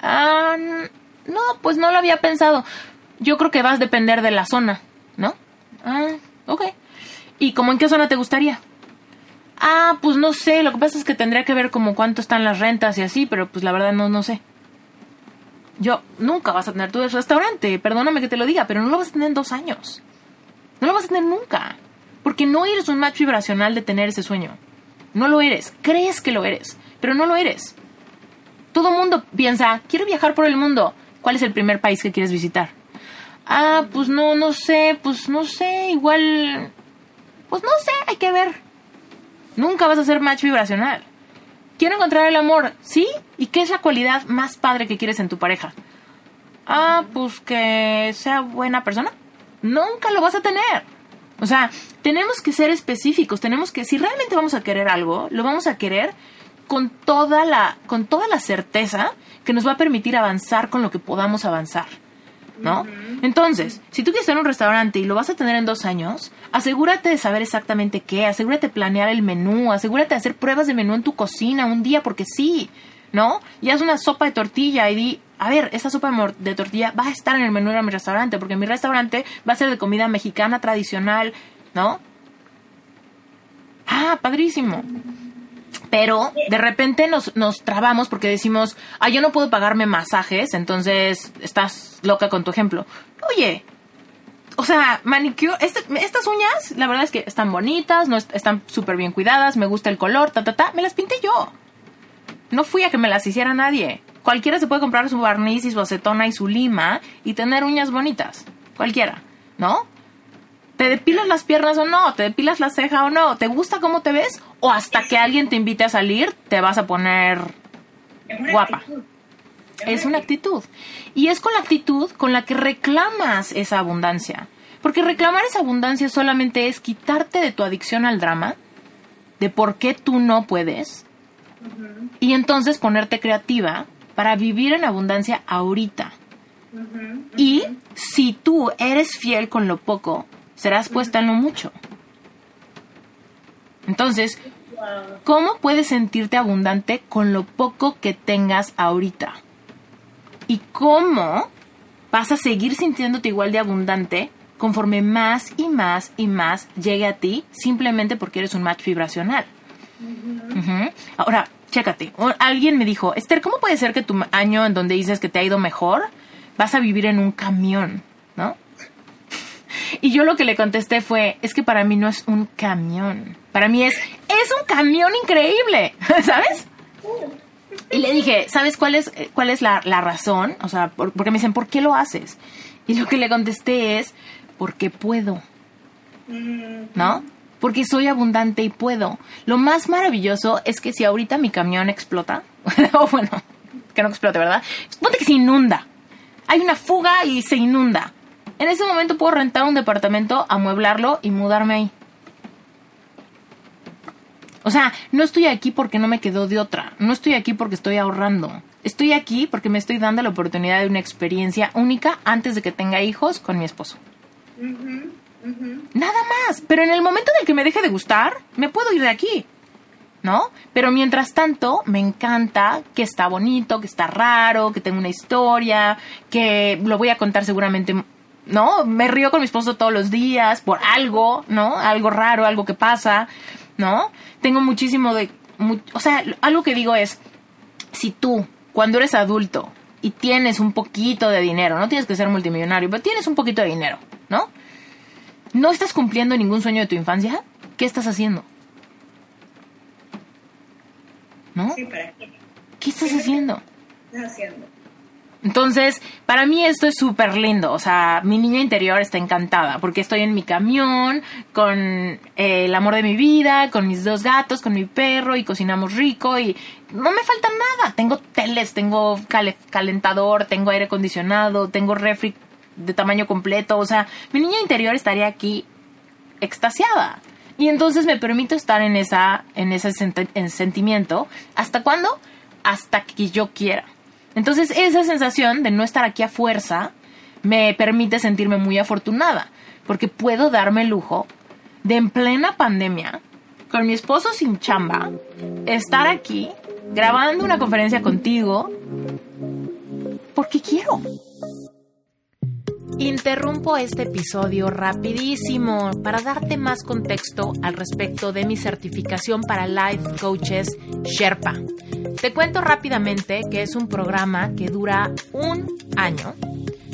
Ah, no, pues no lo había pensado. Yo creo que vas a depender de la zona, ¿no? Ah, ok. ¿Y cómo en qué zona te gustaría? Ah, pues no sé, lo que pasa es que tendría que ver como cuánto están las rentas y así, pero pues la verdad no, no sé. Yo, nunca vas a tener tu restaurante, perdóname que te lo diga, pero no lo vas a tener en dos años. No lo vas a tener nunca. Porque no eres un match vibracional de tener ese sueño. No lo eres. Crees que lo eres, pero no lo eres. Todo mundo piensa, quiero viajar por el mundo. ¿Cuál es el primer país que quieres visitar? Ah, pues no, no sé, pues no sé, igual... Pues no sé, hay que ver. Nunca vas a ser match vibracional. Quiero encontrar el amor, ¿sí? ¿Y qué es la cualidad más padre que quieres en tu pareja? Ah, pues que sea buena persona. Nunca lo vas a tener. O sea, tenemos que ser específicos, tenemos que, si realmente vamos a querer algo, lo vamos a querer con toda la, con toda la certeza que nos va a permitir avanzar con lo que podamos avanzar. ¿No? Entonces, si tú quieres tener un restaurante y lo vas a tener en dos años, asegúrate de saber exactamente qué, asegúrate de planear el menú, asegúrate de hacer pruebas de menú en tu cocina un día, porque sí, ¿no? Y haz una sopa de tortilla y di, a ver, esa sopa de tortilla va a estar en el menú de mi restaurante, porque mi restaurante va a ser de comida mexicana tradicional, ¿no? Ah, padrísimo. Pero de repente nos, nos trabamos porque decimos, ah, yo no puedo pagarme masajes, entonces estás loca con tu ejemplo. Oye, o sea, manicure, este, estas uñas, la verdad es que están bonitas, no están súper bien cuidadas, me gusta el color, ta, ta, ta, me las pinté yo. No fui a que me las hiciera nadie. Cualquiera se puede comprar su barniz y su acetona y su lima y tener uñas bonitas. Cualquiera, ¿no? ¿Te depilas las piernas o no? ¿Te depilas la ceja o no? ¿Te gusta cómo te ves? ¿O hasta que alguien te invite a salir te vas a poner guapa? Es una actitud. Y es con la actitud con la que reclamas esa abundancia. Porque reclamar esa abundancia solamente es quitarte de tu adicción al drama, de por qué tú no puedes, y entonces ponerte creativa para vivir en abundancia ahorita. Y si tú eres fiel con lo poco, serás puesta en lo mucho. Entonces, ¿cómo puedes sentirte abundante con lo poco que tengas ahorita? ¿Y cómo vas a seguir sintiéndote igual de abundante conforme más y más y más llegue a ti simplemente porque eres un match vibracional? Ahora, chécate. Alguien me dijo, Esther, ¿cómo puede ser que tu año en donde dices que te ha ido mejor, vas a vivir en un camión, ¿no? Y yo lo que le contesté fue, es que para mí no es un camión. Para mí es, es un camión increíble, (laughs) ¿sabes? Y le dije, ¿sabes cuál es, cuál es la, razón? O sea, porque me dicen, ¿por qué lo haces? Y lo que le contesté es, porque puedo. ¿No? Porque soy abundante y puedo. Lo más maravilloso es que si ahorita mi camión explota, (laughs) o bueno, que no explote, ¿verdad? Ponte que se inunda. Hay una fuga y se inunda. En ese momento puedo rentar un departamento, amueblarlo y mudarme ahí. O sea, no estoy aquí porque no me quedó de otra. No estoy aquí porque estoy ahorrando. Estoy aquí porque me estoy dando la oportunidad de una experiencia única antes de que tenga hijos con mi esposo. Nada más. Pero en el momento en el que me deje de gustar, me puedo ir de aquí. ¿No? Pero mientras tanto, me encanta que está bonito, que está raro, que tengo una historia, que lo voy a contar seguramente ¿no? Me río con mi esposo todos los días por algo, ¿no? Algo raro, algo que pasa, ¿no? Tengo muchísimo de... o sea, algo que digo es, si tú, cuando eres adulto y tienes un poquito de dinero, no tienes que ser multimillonario, pero tienes un poquito de dinero, ¿no? ¿No estás cumpliendo ningún sueño de tu infancia? ¿Qué estás haciendo? ¿No? Sí. ¿qué estás haciendo? ¿Qué estás haciendo? Entonces, para mí esto es súper lindo. O sea, mi niña interior está encantada porque estoy en mi camión con eh, el amor de mi vida, con mis dos gatos, con mi perro y cocinamos rico y no me falta nada. Tengo teles, tengo calentador, tengo aire acondicionado, tengo refri de tamaño completo. O sea, mi niña interior estaría aquí extasiada. Y entonces me permito estar en, esa, en ese sentimiento. ¿Hasta cuándo? Hasta que yo quiera. Entonces esa sensación de no estar aquí a fuerza me permite sentirme muy afortunada, porque puedo darme el lujo de en plena pandemia, con mi esposo sin chamba, estar aquí grabando una conferencia contigo, porque quiero. Interrumpo este episodio rapidísimo para darte más contexto al respecto de mi certificación para Life Coaches Sherpa. Te cuento rápidamente que es un programa que dura un año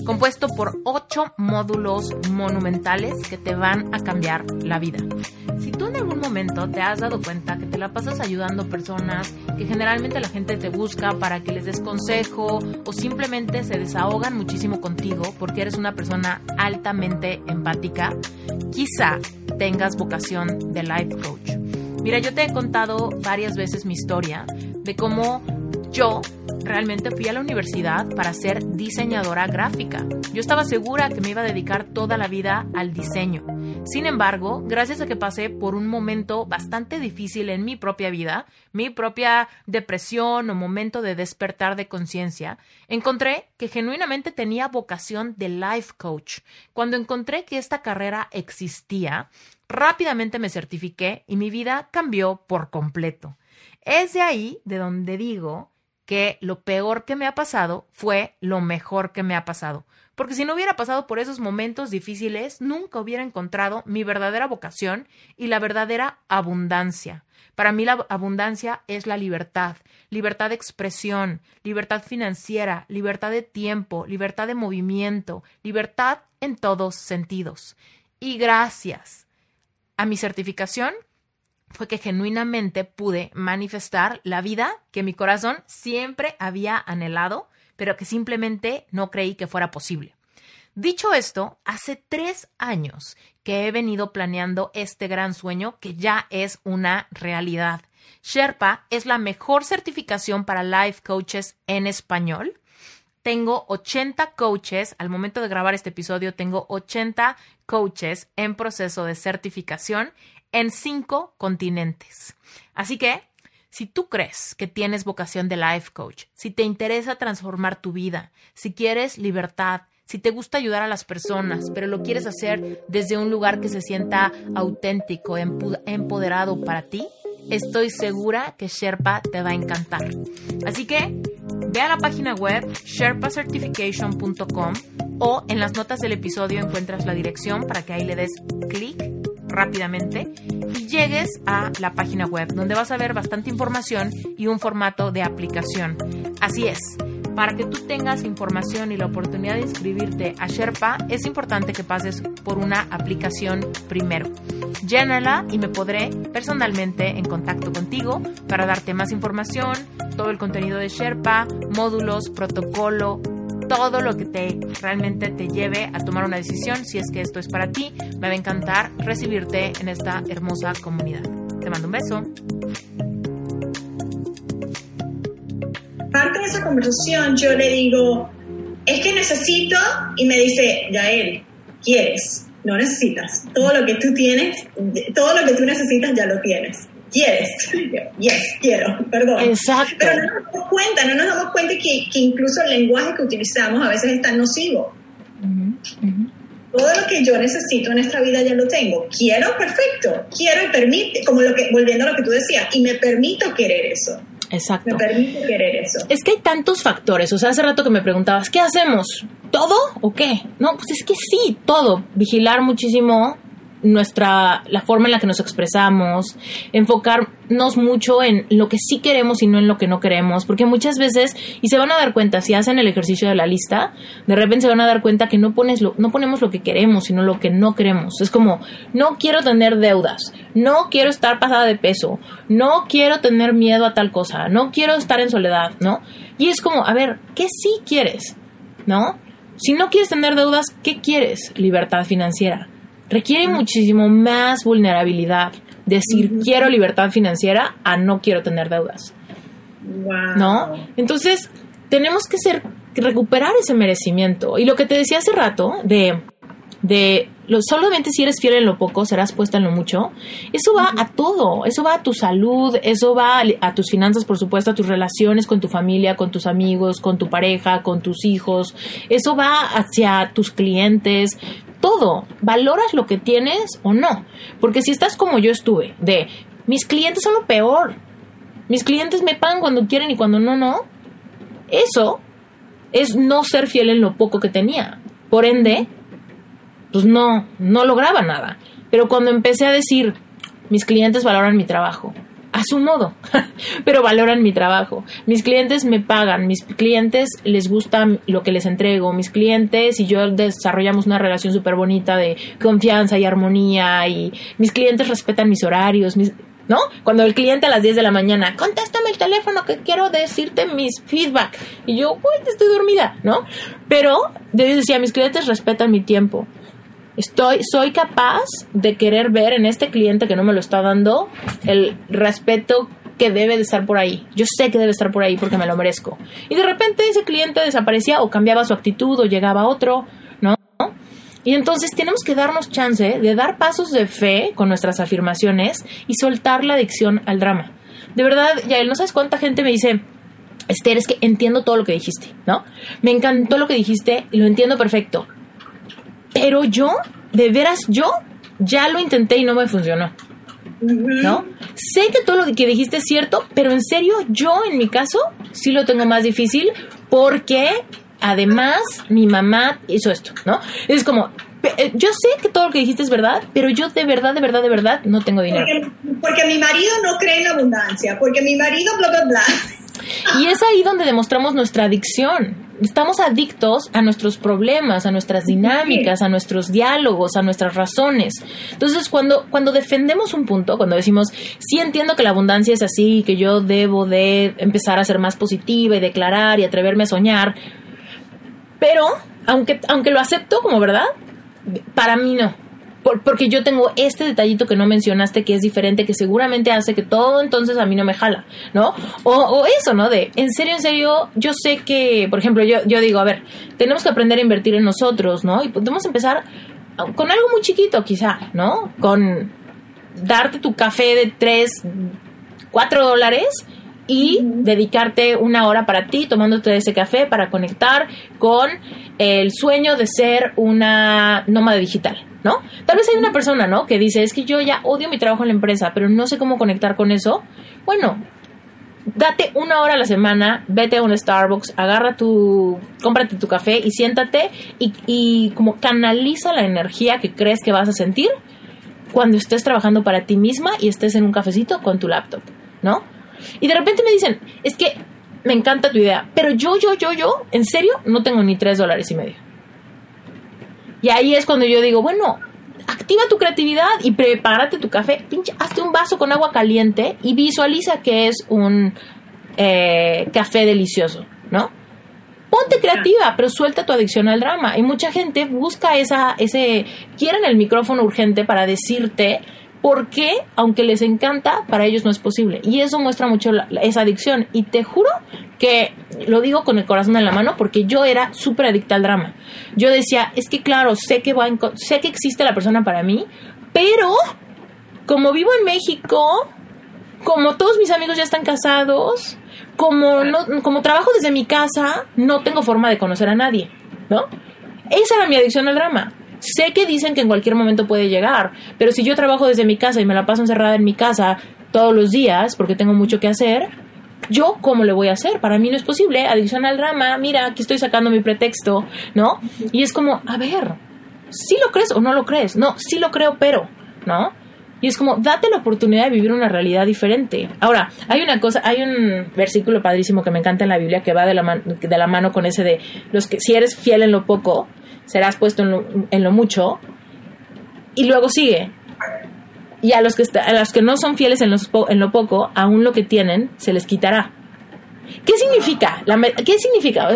compuesto por ocho módulos monumentales que te van a cambiar la vida. Si tú en algún momento te has dado cuenta que te la pasas ayudando personas, que generalmente la gente te busca para que les des consejo o simplemente se desahogan muchísimo contigo porque eres una persona altamente empática, quizá tengas vocación de life coach. Mira, yo te he contado varias veces mi historia de cómo yo realmente fui a la universidad para ser diseñadora gráfica. Yo estaba segura que me iba a dedicar toda la vida al diseño. Sin embargo, gracias a que pasé por un momento bastante difícil en mi propia vida, mi propia depresión o momento de despertar de conciencia, encontré que genuinamente tenía vocación de life coach. Cuando encontré que esta carrera existía, rápidamente me certifiqué y mi vida cambió por completo. Es de ahí de donde digo que lo peor que me ha pasado fue lo mejor que me ha pasado. Porque si no hubiera pasado por esos momentos difíciles, nunca hubiera encontrado mi verdadera vocación y la verdadera abundancia. Para mí la abundancia es la libertad, libertad de expresión, libertad financiera, libertad de tiempo, libertad de movimiento, libertad en todos sentidos. Y gracias a mi certificación, fue que genuinamente pude manifestar la vida que mi corazón siempre había anhelado, pero que simplemente no creí que fuera posible. Dicho esto, hace tres años que he venido planeando este gran sueño que ya es una realidad. Sherpa es la mejor certificación para life coaches en español. Tengo 80 coaches, al momento de grabar este episodio tengo 80 coaches en proceso de certificación en cinco continentes. Así que, si tú crees que tienes vocación de life coach, si te interesa transformar tu vida, si quieres libertad, si te gusta ayudar a las personas, pero lo quieres hacer desde un lugar que se sienta auténtico, empoderado para ti, estoy segura que Sherpa te va a encantar. Así que ve a la página web sherpacertification.com o en las notas del episodio encuentras la dirección para que ahí le des clic rápidamente y llegues a la página web donde vas a ver bastante información y un formato de aplicación. Así es. Para que tú tengas información y la oportunidad de inscribirte a Sherpa, es importante que pases por una aplicación primero. Llénala y me podré personalmente en contacto contigo para darte más información, todo el contenido de Sherpa, módulos, protocolo, todo lo que te realmente te lleve a tomar una decisión si es que esto es para ti. Me va a encantar recibirte en esta hermosa comunidad. Te mando un beso. Parte de esa conversación yo le digo, es que necesito, y me dice, Yael, ¿quieres? No necesitas. Todo lo que tú tienes, todo lo que tú necesitas ya lo tienes quieres. Yes, quiero, perdón. Exacto. Pero no nos damos cuenta, no nos damos cuenta que, que incluso el lenguaje que utilizamos a veces es tan nocivo. Todo lo que yo necesito en esta vida ya lo tengo. Quiero, perfecto. Quiero y permite, como lo que, volviendo a lo que tú decías, y me permito querer eso. Exacto. Me permito querer eso. Es que hay tantos factores. O sea, hace rato que me preguntabas, ¿qué hacemos? ¿Todo o qué? No, pues es que sí, todo. Vigilar muchísimo nuestra la forma en la que nos expresamos, enfocarnos mucho en lo que sí queremos y no en lo que no queremos, porque muchas veces y se van a dar cuenta si hacen el ejercicio de la lista, de repente se van a dar cuenta que no pones lo, no ponemos lo que queremos, sino lo que no queremos. Es como no quiero tener deudas, no quiero estar pasada de peso, no quiero tener miedo a tal cosa, no quiero estar en soledad, ¿no? Y es como, a ver, ¿qué sí quieres? ¿No? Si no quieres tener deudas, ¿qué quieres? Libertad financiera requiere muchísimo más vulnerabilidad decir quiero libertad financiera a no quiero tener deudas. ¿No? Entonces, tenemos que ser recuperar ese merecimiento. Y lo que te decía hace rato de de lo, solamente si eres fiel en lo poco, serás puesta en lo mucho. Eso va a todo, eso va a tu salud, eso va a, tus finanzas, por supuesto, a tus relaciones con tu familia, con tus amigos, con tu pareja, con tus hijos, eso va hacia tus clientes, todo. ¿Valoras lo que tienes o no? Porque si estás como yo estuve, de mis clientes son lo peor, mis clientes me pagan cuando quieren y cuando no, no, eso es no ser fiel en lo poco que tenía. Por ende, pues no, no lograba nada. Pero cuando empecé a decir, mis clientes valoran mi trabajo, a su modo, (laughs) pero valoran mi trabajo. Mis clientes me pagan, mis clientes les gusta lo que les entrego, mis clientes y yo desarrollamos una relación súper bonita de confianza y armonía y mis clientes respetan mis horarios, ¿no? Cuando el cliente a las 10 de la mañana, contéstame el teléfono que quiero decirte mis feedback. Y yo, uy, estoy dormida, ¿no? Pero yo decía, mis clientes respetan mi tiempo. Estoy, soy capaz de querer ver en este cliente que no me lo está dando el respeto que debe de estar por ahí. Yo sé que debe estar por ahí porque me lo merezco. Y de repente ese cliente desaparecía o cambiaba su actitud o llegaba otro, ¿no? Y entonces tenemos que darnos chance de dar pasos de fe con nuestras afirmaciones y soltar la adicción al drama. De verdad, Yael, no sabes cuánta gente me dice, Esther, es que entiendo todo lo que dijiste, ¿no? Me encantó lo que dijiste, lo entiendo perfecto. Pero yo, de veras, yo ya lo intenté y no me funcionó. ¿No? Sé que todo lo que dijiste es cierto, pero en serio, yo en mi caso sí lo tengo más difícil porque además mi mamá hizo esto, ¿no? Es como, eh, yo sé que todo lo que dijiste es verdad, pero yo de verdad, de verdad, de verdad no tengo dinero. Porque, porque mi marido no cree en abundancia, porque mi marido bla, bla, bla. Y es ahí donde demostramos nuestra adicción estamos adictos a nuestros problemas, a nuestras dinámicas, a nuestros diálogos, a nuestras razones. Entonces, cuando, cuando defendemos un punto, cuando decimos, sí entiendo que la abundancia es así, que yo debo de empezar a ser más positiva y declarar y atreverme a soñar, pero, aunque, aunque lo acepto como verdad, para mí no porque yo tengo este detallito que no mencionaste que es diferente, que seguramente hace que todo entonces a mí no me jala, ¿no? O, eso, ¿no? De, en serio, en serio, yo sé que, por ejemplo, yo, yo digo, a ver, tenemos que aprender a invertir en nosotros, ¿no? Y podemos empezar con algo muy chiquito, quizá, ¿no? Con darte tu café de 3, 4 dólares y dedicarte una hora para ti tomándote ese café para conectar con el sueño de ser una nómada digital, ¿no? Tal vez hay una persona, ¿no? Que dice, es que yo ya odio mi trabajo en la empresa, pero no sé cómo conectar con eso. Bueno, date una hora a la semana, vete a un Starbucks, agarra tu, cómprate tu café y siéntate y, y como canaliza la energía que crees que vas a sentir cuando estés trabajando para ti misma y estés en un cafecito con tu laptop, ¿no? Y de repente me dicen, es que me encanta tu idea, pero yo, yo, yo, yo, en serio, no tengo ni tres dólares y medio. Y ahí es cuando yo digo, bueno, activa tu creatividad y prepárate tu café, pinche, hazte un vaso con agua caliente y visualiza que es un eh, café delicioso, ¿no? Ponte creativa, pero suelta tu adicción al drama. Y mucha gente busca esa, ese, quieren el micrófono urgente para decirte porque, aunque les encanta, para ellos no es posible. Y eso muestra mucho esa adicción. Y te juro que lo digo con el corazón en la mano porque yo era súper adicta al drama. Yo decía, es que claro, sé que, va sé que existe la persona para mí, pero como vivo en México, como todos mis amigos ya están casados, como, no, como trabajo desde mi casa, no tengo forma de conocer a nadie, ¿no? Esa era mi adicción al drama. Sé que dicen que en cualquier momento puede llegar, pero si yo trabajo desde mi casa y me la paso encerrada en mi casa todos los días porque tengo mucho que hacer, yo cómo le voy a hacer? Para mí no es posible. Adicción al drama, mira, aquí estoy sacando mi pretexto, ¿no? Y es como, a ver, ¿sí lo crees o no lo crees? No, sí lo creo, pero, ¿no? Y es como, date la oportunidad de vivir una realidad diferente. Ahora, hay una cosa, hay un versículo padrísimo que me encanta en la Biblia que va de la, de la mano con ese de, los que, si eres fiel en lo poco, serás puesto en lo, en lo mucho. Y luego sigue, y a los que, a los que no son fieles en, los en lo poco, aún lo que tienen se les quitará. ¿Qué significa? La, ¿Qué significa? O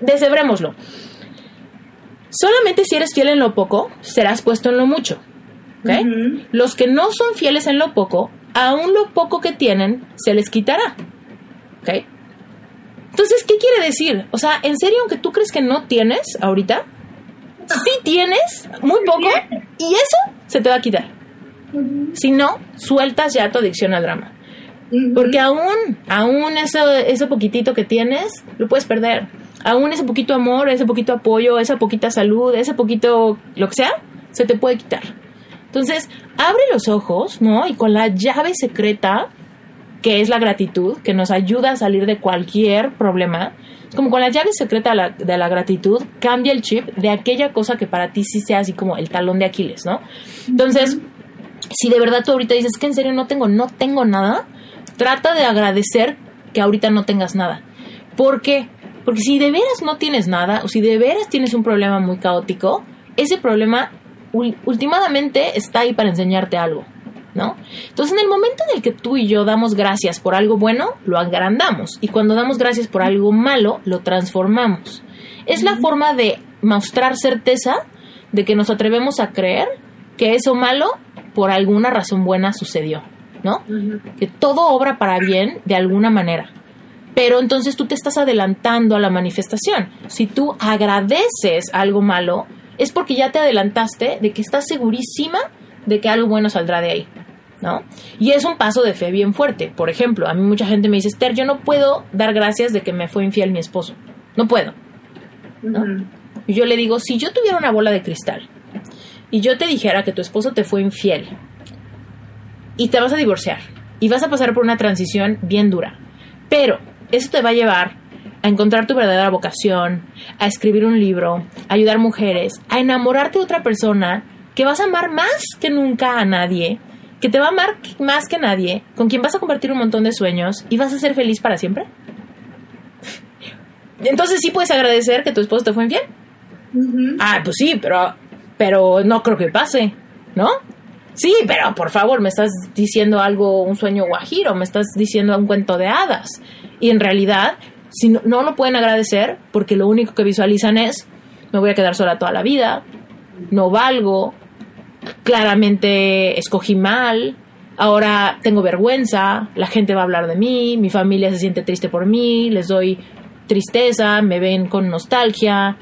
deshebrémoslo. Solamente si eres fiel en lo poco, serás puesto en lo mucho. Los que no son fieles en lo poco, aún lo poco que tienen se les quitará. Entonces, ¿qué quiere decir? O sea, ¿en serio, aunque tú crees que no tienes ahorita, sí tienes muy poco y eso se te va a quitar. Si no, sueltas ya tu adicción al drama. Porque aún, aún eso, ese poquitito que tienes, lo puedes perder. Aún ese poquito amor, ese poquito apoyo, esa poquita salud, ese poquito lo que sea, se te puede quitar. Entonces, abre los ojos, ¿no? Y con la llave secreta, que es la gratitud, que nos ayuda a salir de cualquier problema, como con la llave secreta de la, de la, gratitud, cambia el chip de aquella cosa que para ti sí sea así como el talón de Aquiles, ¿no? Entonces, si de verdad tú ahorita dices que en serio no tengo, no tengo nada, trata de agradecer que ahorita no tengas nada. ¿Por qué? Porque si de veras no tienes nada, o si de veras tienes un problema muy caótico, ese problema últimamente está ahí para enseñarte algo, ¿no? Entonces, en el momento en el que tú y yo damos gracias por algo bueno, lo agrandamos. Y cuando damos gracias por algo malo, lo transformamos. Es la forma de mostrar certeza de que nos atrevemos a creer que eso malo por alguna razón buena sucedió, ¿no? Que todo obra para bien de alguna manera. Pero entonces tú te estás adelantando a la manifestación. Si tú agradeces algo malo, es porque ya te adelantaste de que estás segurísima de que algo bueno saldrá de ahí. ¿No? Y es un paso de fe bien fuerte. Por ejemplo, a mí mucha gente me dice, Esther, yo no puedo dar gracias de que me fue infiel mi esposo. No puedo. Y yo le digo, si yo tuviera una bola de cristal y yo te dijera que tu esposo te fue infiel y te vas a divorciar y vas a pasar por una transición bien dura, pero eso te va a llevar a encontrar tu verdadera vocación, a escribir un libro, a ayudar mujeres, a enamorarte de otra persona que vas a amar más que nunca a nadie, que te va a amar más que nadie, con quien vas a compartir un montón de sueños y vas a ser feliz para siempre. Entonces sí puedes agradecer que tu esposo te fue infiel. Ah, pues sí, pero pero no creo que pase, ¿no? Sí, pero por favor, me estás diciendo algo, un sueño guajiro, me estás diciendo un cuento de hadas. Y en realidad, si no, no, lo pueden agradecer, porque lo único que visualizan es, me voy a quedar sola toda la vida, no valgo, claramente escogí mal, ahora tengo vergüenza, la gente va a hablar de mí, mi familia se siente triste por mí, les doy tristeza, me ven con nostalgia,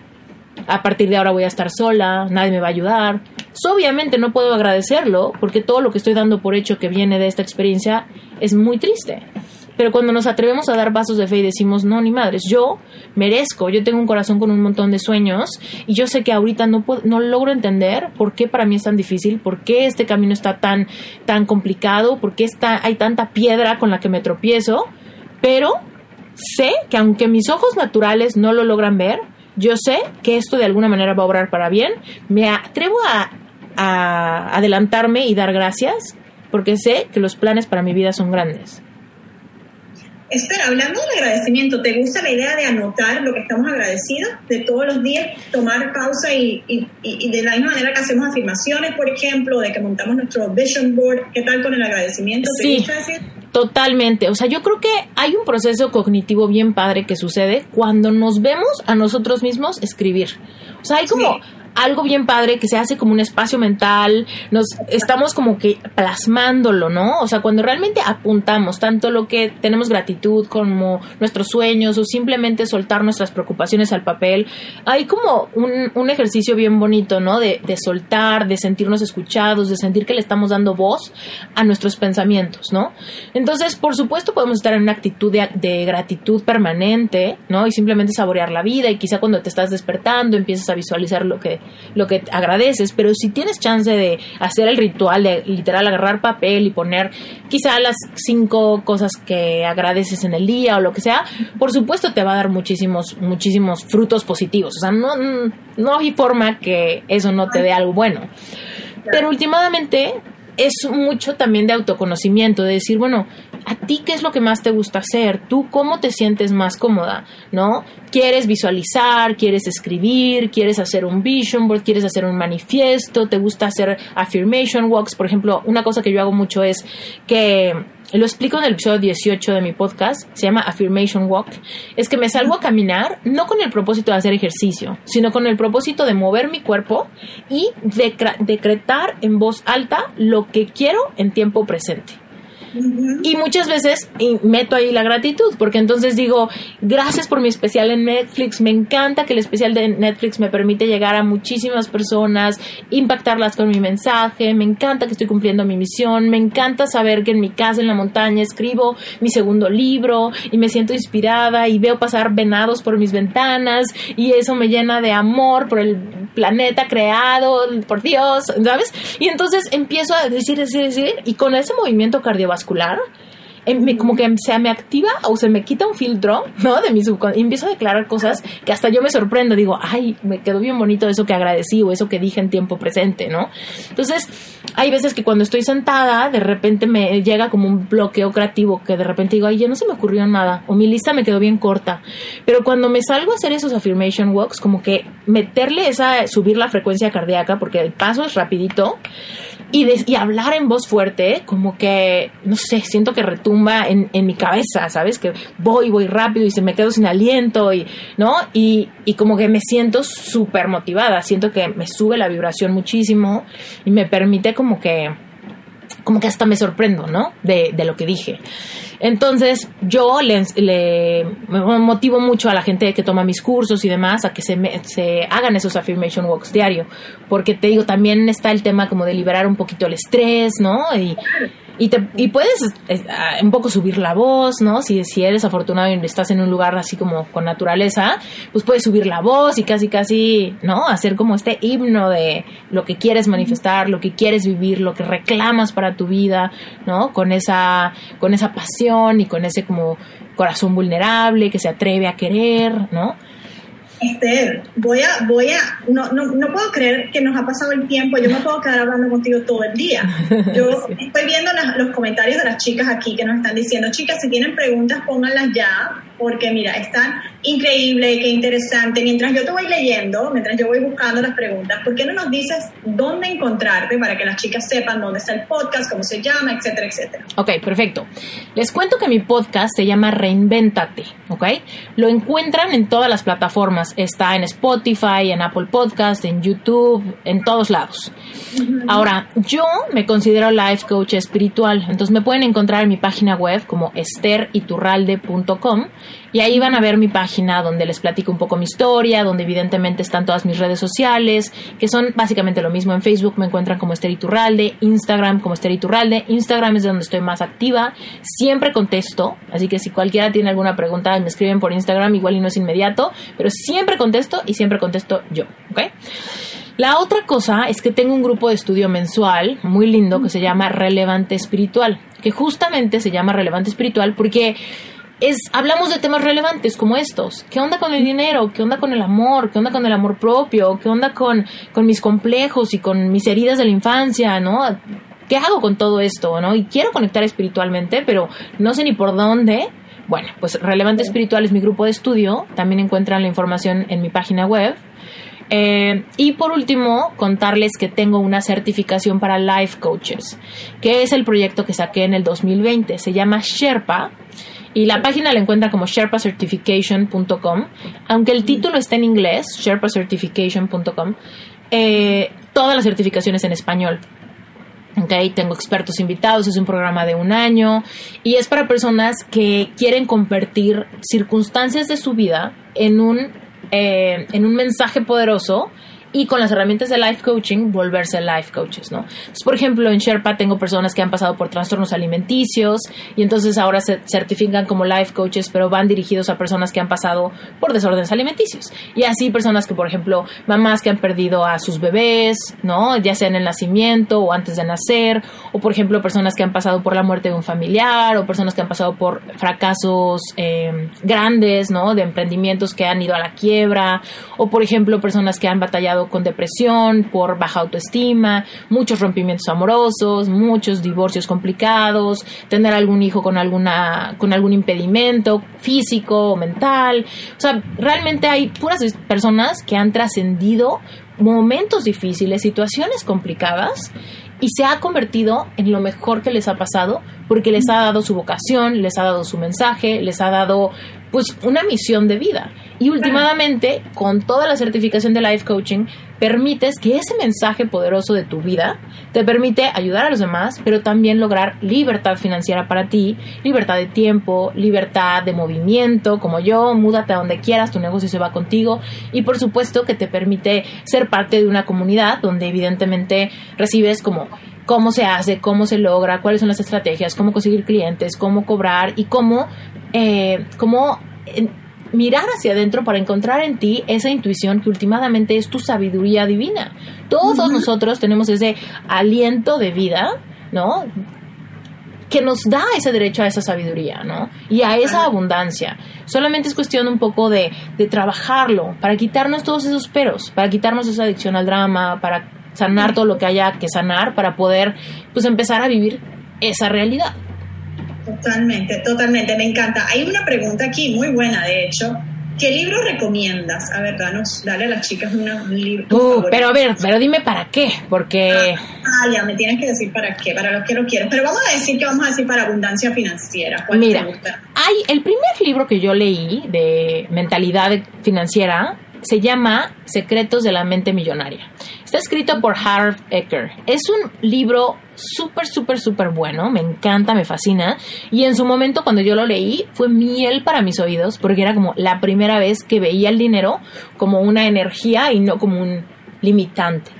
a partir de ahora voy a estar sola, nadie me va a ayudar. obviamente no puedo agradecerlo porque todo lo que estoy dando por hecho que viene de esta experiencia es muy triste. Pero cuando nos atrevemos a dar pasos de fe y decimos, no, ni madres, yo merezco, yo tengo un corazón con un montón de sueños y yo sé que ahorita no, no logro entender por qué para mí es tan difícil, por qué este camino está tan, tan complicado, por qué está, hay tanta piedra con la que me tropiezo, pero sé que aunque mis ojos naturales no lo logran ver, yo sé que esto de alguna manera va a obrar para bien, me atrevo a, adelantarme y dar gracias porque sé que los planes para mi vida son grandes. Espera, hablando del agradecimiento, ¿te gusta la idea de anotar lo que estamos agradecidos de todos los días, tomar pausa y, y, de la misma manera que hacemos afirmaciones, por ejemplo, de que montamos nuestro vision board, ¿qué tal con el agradecimiento? ¿Te sí. Totalmente. O sea, yo creo que hay un proceso cognitivo bien padre que sucede cuando nos vemos a nosotros mismos escribir. O sea, hay como algo bien padre que se hace como un espacio mental, nos estamos como que plasmándolo, ¿no? O sea, cuando realmente apuntamos tanto lo que tenemos gratitud como nuestros sueños o simplemente soltar nuestras preocupaciones al papel, hay como un, un ejercicio bien bonito, ¿no? De, de, soltar, de sentirnos escuchados, de sentir que le estamos dando voz a nuestros pensamientos, ¿no? Entonces, por supuesto, podemos estar en una actitud de, de gratitud permanente, ¿no? Y simplemente saborear la vida y quizá cuando te estás despertando empiezas a visualizar lo que lo que agradeces, pero si tienes chance de hacer el ritual de literal agarrar papel y poner quizá las cinco cosas que agradeces en el día o lo que sea, por supuesto te va a dar muchísimos, muchísimos frutos positivos. O sea, no, no hay forma que eso no te dé algo bueno. Pero últimamente es mucho también de autoconocimiento, de decir, bueno, a ti qué es lo que más te gusta hacer, tú cómo te sientes más cómoda, ¿no? ¿Quieres visualizar, quieres escribir, quieres hacer un vision board, quieres hacer un manifiesto, te gusta hacer affirmation walks? Por ejemplo, una cosa que yo hago mucho es que lo explico en el episodio 18 de mi podcast, se llama Affirmation Walk, es que me salgo a caminar no con el propósito de hacer ejercicio, sino con el propósito de mover mi cuerpo y decretar en voz alta lo que quiero en tiempo presente. Y muchas veces meto ahí la gratitud, porque entonces digo, gracias por mi especial en Netflix, me encanta que el especial de Netflix me permite llegar a muchísimas personas, impactarlas con mi mensaje, me encanta que estoy cumpliendo mi misión, me encanta saber que en mi casa en la montaña escribo mi segundo libro y me siento inspirada y veo pasar venados por mis ventanas y eso me llena de amor por el planeta creado, por Dios, ¿sabes? Y entonces empiezo a decir, decir, decir, y con ese movimiento cardiovascular, me, como que se me activa o se me quita un filtro, ¿no? De mi subconsciente empiezo a declarar cosas que hasta yo me sorprendo. Digo, ay, me quedó bien bonito eso que agradecí o eso que dije en tiempo presente, ¿no? Entonces, hay veces que cuando estoy sentada, de repente me llega como un bloqueo creativo que de repente digo, ay, ya no se me ocurrió nada o mi lista me quedó bien corta. Pero cuando me salgo a hacer esos affirmation walks, como que meterle esa, subir la frecuencia cardíaca, porque el paso es rapidito, y, hablar en voz fuerte, como que, no sé, siento que retumba en, en mi cabeza, ¿sabes? Que voy, voy rápido y se me quedo sin aliento y, ¿no? Y, y como que me siento súper motivada, siento que me sube la vibración muchísimo y me permite como que, como que hasta me sorprendo, ¿no? De, de lo que dije. Entonces, yo le, le, motivo mucho a la gente que toma mis cursos y demás a que se, se hagan esos affirmation walks diario, porque te digo, también está el tema como de liberar un poquito el estrés, ¿no? Y, y, te, y puedes un poco subir la voz, ¿no? Si, si eres afortunado y estás en un lugar así como con naturaleza, pues puedes subir la voz y casi, casi, ¿no? Hacer como este himno de lo que quieres manifestar, lo que quieres vivir, lo que reclamas para tu vida, ¿no? Con esa, con esa pasión y con ese como corazón vulnerable que se atreve a querer, ¿no? Esther, voy a, voy a, no, no, no, puedo creer que nos ha pasado el tiempo, yo me puedo quedar hablando contigo todo el día. (laughs) Yo estoy viendo los comentarios de las chicas aquí que nos están diciendo, chicas, si tienen preguntas, pónganlas ya, porque mira, están increíble, qué interesante. Mientras yo te voy leyendo, mientras yo voy buscando las preguntas, ¿por qué no nos dices dónde encontrarte para que las chicas sepan dónde está el podcast, cómo se llama, etcétera, etcétera? Ok, perfecto. Les cuento que mi podcast se llama Reinvéntate, ¿ok? Lo encuentran en todas las plataformas. Está en Spotify, en Apple Podcast, en YouTube, en todos lados. Ahora, yo me considero life coach espiritual, entonces me pueden encontrar en mi página web como esteriturralde.com y ahí van a ver mi página donde les platico un poco mi historia, donde evidentemente están todas mis redes sociales, que son básicamente lo mismo. En Facebook me encuentran como Esther Iturralde, Instagram como Esther Iturralde. Instagram es donde estoy más activa. Siempre contesto, así que si cualquiera tiene alguna pregunta me escriben por Instagram, igual y no es inmediato, pero siempre contesto y siempre contesto yo, ¿ok? La otra cosa es que tengo un grupo de estudio mensual muy lindo que se llama Relevante Espiritual, que justamente se llama Relevante Espiritual porque es, hablamos de temas relevantes como estos. ¿Qué onda con el dinero? ¿Qué onda con el amor? ¿Qué onda con el amor propio? ¿Qué onda con, con mis complejos y con mis heridas de la infancia? ¿No? ¿Qué hago con todo esto? ¿No? Y quiero conectar espiritualmente, pero no sé ni por dónde. Bueno, pues Relevante Espiritual es mi grupo de estudio. También encuentran la información en mi página web. Eh, y por último, contarles que tengo una certificación para Life Coaches, que es el proyecto que saqué en el 2020. Se llama Sherpa y la página la encuentra como sherpacertification.com. Aunque el título está en inglés, sherpacertification.com, eh, todas las certificaciones en español. Okay, tengo expertos invitados, es un programa de un año y es para personas que quieren convertir circunstancias de su vida en un, eh, en un mensaje poderoso y con las herramientas de life coaching volverse life coaches, ¿no? por ejemplo, en Sherpa tengo personas que han pasado por trastornos alimenticios y entonces ahora se certifican como life coaches, pero van dirigidos a personas que han pasado por desórdenes alimenticios. Y así personas que, por ejemplo, mamás que han perdido a sus bebés, ¿no? Ya sea en el nacimiento o antes de nacer, o por ejemplo, personas que han pasado por la muerte de un familiar, o personas que han pasado por fracasos eh, grandes, ¿no? De emprendimientos que han ido a la quiebra, o por ejemplo, personas que han batallado con depresión, por baja autoestima, muchos rompimientos amorosos, muchos divorcios complicados, tener algún hijo con alguna con algún impedimento físico o mental. O sea, realmente hay puras personas que han trascendido momentos difíciles, situaciones complicadas y se ha convertido en lo mejor que les ha pasado porque les ha dado su vocación, les ha dado su mensaje, les ha dado pues una misión de vida. Y últimamente, con toda la certificación de life coaching, permites que ese mensaje poderoso de tu vida te permite ayudar a los demás, pero también lograr libertad financiera para ti, libertad de tiempo, libertad de movimiento, como yo, múdate a donde quieras, tu negocio se va contigo y por supuesto que te permite ser parte de una comunidad donde evidentemente recibes como cómo se hace, cómo se logra, cuáles son las estrategias, cómo conseguir clientes, cómo cobrar y cómo, eh, cómo mirar hacia adentro para encontrar en ti esa intuición que últimamente es tu sabiduría divina. Todos nosotros tenemos ese aliento de vida, ¿no? que nos da ese derecho a esa sabiduría, ¿no? Y a esa abundancia. Solamente es cuestión un poco de, de trabajarlo, para quitarnos todos esos peros, para quitarnos esa adicción al drama, para sanar todo lo que haya que sanar, para poder, pues, empezar a vivir esa realidad. Totalmente, totalmente, me encanta. Hay una pregunta aquí muy buena, de hecho. ¿Qué libro recomiendas? A ver, danos, dale a las chicas un libro. Uh, pero a ver, pero dime para qué, porque... Ah, ya, me tienes que decir para qué, para lo que lo quiero. Pero vamos a decir que vamos a decir para abundancia financiera. ¿Cuál Mira, te gusta? hay el primer libro que yo leí de mentalidad financiera se llama Secretos de la Mente Millonaria. Está escrito por Harv Ecker. Es un libro súper, súper, súper bueno. Me encanta, me fascina. Y en su momento, cuando yo lo leí, fue miel para mis oídos, porque era como la primera vez que veía el dinero como una energía y no como un limitante.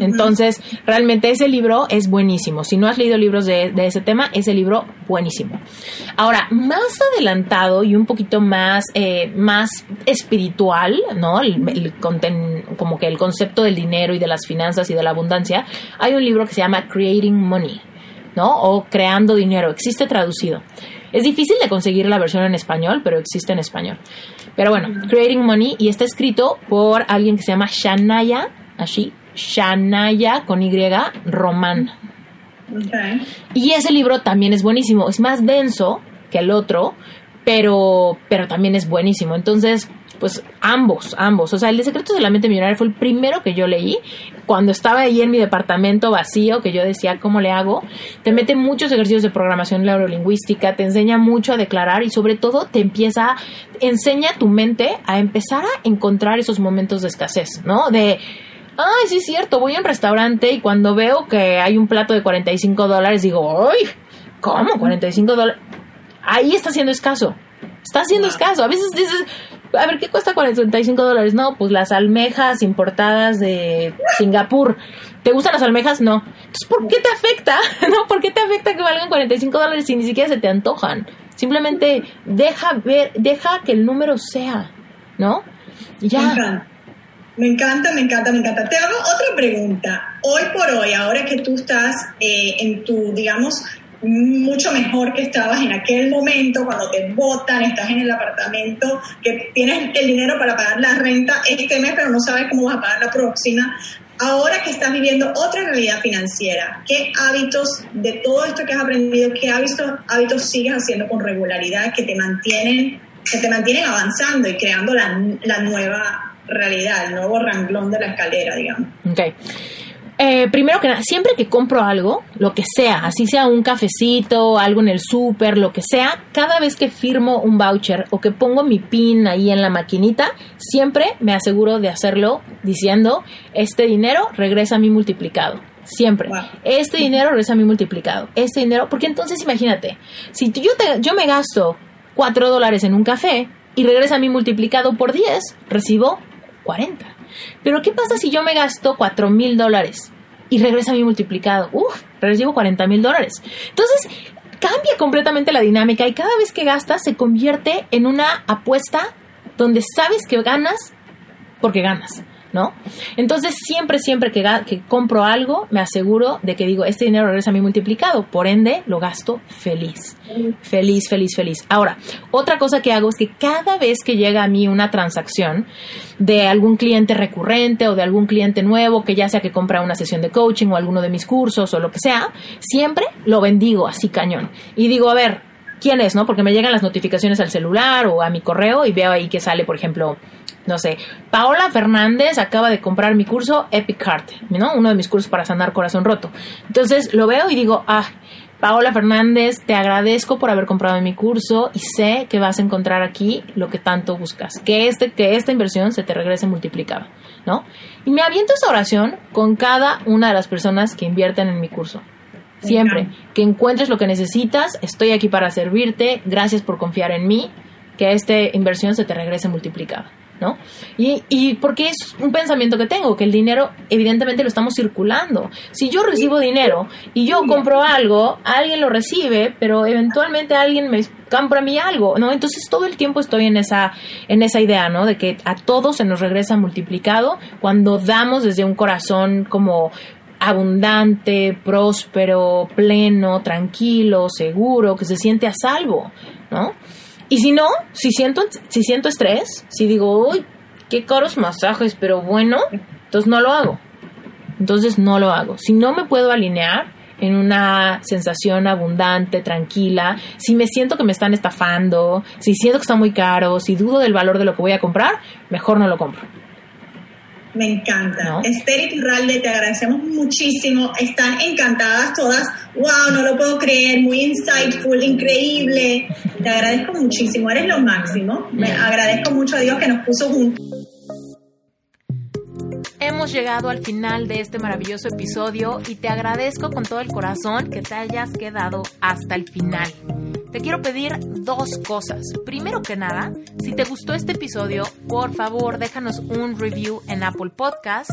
Entonces, realmente ese libro es buenísimo. Si no has leído libros de, ese tema, ese libro buenísimo. Ahora, más adelantado y un poquito más, eh, más espiritual, ¿no? como que el concepto del dinero y de las finanzas y de la abundancia, hay un libro que se llama Creating Money, ¿no? O Creando Dinero. Existe traducido. Es difícil de conseguir la versión en español, pero existe en español. Pero bueno, Creating Money y está escrito por alguien que se llama Shanaya, así, Shanaya con Y Román. Y ese libro también es buenísimo, es más denso que el otro, pero, pero también es buenísimo. Entonces, pues ambos, ambos. O sea, el de Secretos de la Mente Millonaria fue el primero que yo leí cuando estaba ahí en mi departamento vacío, que yo decía, ¿cómo le hago? Te mete muchos ejercicios de programación neurolingüística, te enseña mucho a declarar y sobre todo te empieza, enseña tu mente a empezar a encontrar esos momentos de escasez, ¿no? De ay, sí es cierto, voy a un restaurante y cuando veo que hay un plato de 45 dólares, digo, ay, ¿cómo? 45 dólares. Ahí está siendo escaso. Está siendo escaso. A veces dices, a ver, ¿qué cuesta 45 dólares? No, pues las almejas importadas de Singapur. ¿Te gustan las almejas? No. Entonces, ¿por qué te afecta? (laughs) ¿No? ¿Por qué te afecta que valgan 45 dólares si ni siquiera se te antojan? Simplemente deja ver, deja que el número sea, ¿no? Ya. Me encanta, me encanta, me encanta. Te hago otra pregunta. Hoy por hoy, ahora que tú estás eh, en tu, digamos, mucho mejor que estabas en aquel momento cuando te votan, estás en el apartamento, que tienes el dinero para pagar la renta este mes, pero no sabes cómo vas a pagar la próxima. Ahora que estás viviendo otra realidad financiera, ¿qué hábitos de todo esto que has aprendido, qué hábitos, hábitos sigues haciendo con regularidad que te mantienen, que te mantienen avanzando y creando la, la nueva realidad, el nuevo ranglón de la escalera, digamos. Ok. Eh, primero que nada, siempre que compro algo, lo que sea, así sea un cafecito, algo en el súper, lo que sea, cada vez que firmo un voucher o que pongo mi pin ahí en la maquinita, siempre me aseguro de hacerlo diciendo, este dinero regresa a mí multiplicado. Siempre. Este dinero regresa a mí multiplicado. Este dinero, porque entonces imagínate, si yo, te, yo me gasto 4 dólares en un café y regresa a mí multiplicado por 10, recibo 40. Pero ¿qué pasa si yo me gasto cuatro mil dólares y regresa mí multiplicado? Uf, recibo 40 mil dólares. Entonces, cambia completamente la dinámica y cada vez que gastas se convierte en una apuesta donde sabes que ganas porque ganas. ¿No? Entonces, siempre, siempre que, que, compro algo, me aseguro de que digo, este dinero regresa a mí multiplicado, por ende, lo gasto feliz. Feliz, feliz, feliz. Ahora, otra cosa que hago es que cada vez que llega a mí una transacción de algún cliente recurrente o de algún cliente nuevo, que ya sea que compra una sesión de coaching o alguno de mis cursos o lo que sea, siempre lo bendigo así cañón. Y digo, a ver, quién es, ¿no? Porque me llegan las notificaciones al celular o a mi correo y veo ahí que sale, por ejemplo, no sé, Paola Fernández acaba de comprar mi curso Epic Heart, ¿no? Uno de mis cursos para sanar corazón roto. Entonces lo veo y digo, ah, Paola Fernández, te agradezco por haber comprado mi curso y sé que vas a encontrar aquí lo que tanto buscas, que este que esta inversión se te regrese multiplicada, ¿no? Y me aviento esa oración con cada una de las personas que invierten en mi curso. Siempre, que encuentres lo que necesitas, estoy aquí para servirte, gracias por confiar en mí, que esta inversión se te regrese multiplicada. ¿No? Y, y porque es un pensamiento que tengo, que el dinero evidentemente lo estamos circulando. Si yo recibo dinero y yo compro algo, alguien lo recibe, pero eventualmente alguien me compra a mí algo, ¿no? Entonces todo el tiempo estoy en esa, en esa idea, ¿no? De que a todos se nos regresa multiplicado cuando damos desde un corazón como abundante, próspero, pleno, tranquilo, seguro, que se siente a salvo, ¿no? Y si no, si siento, si siento estrés, si digo, uy, qué caros masajes, pero bueno, entonces no lo hago. Entonces no lo hago. Si no me puedo alinear en una sensación abundante, tranquila, si me siento que me están estafando, si siento que está muy caro, si dudo del valor de lo que voy a comprar, mejor no lo compro. Me encanta. Esther y Turralde, te agradecemos muchísimo. Están encantadas todas. Wow, no lo puedo creer. Muy insightful, increíble. Te agradezco muchísimo. Eres lo máximo. Me agradezco mucho a Dios que nos puso juntos. Hemos llegado al final de este maravilloso episodio y te agradezco con todo el corazón que te hayas quedado hasta el final te quiero pedir dos cosas. Primero que nada, si te gustó este episodio, por favor déjanos un review en Apple Podcast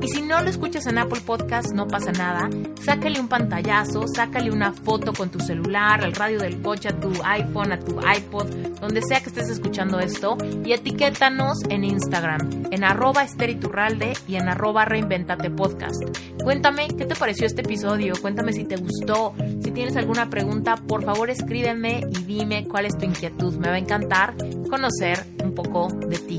y si no lo escuchas en Apple Podcast, no pasa nada. Sácale un pantallazo, sácale una foto con tu celular, al radio del coche, a tu iPhone, a tu iPod, donde sea que estés escuchando esto. Y etiquétanos en Instagram, en arroba esteriturralde y en arroba reinventate podcast. Cuéntame qué te pareció este episodio, cuéntame si te gustó, si tienes alguna pregunta, por favor escríbeme y dime cuál es tu inquietud. Me va a encantar conocer un poco de ti.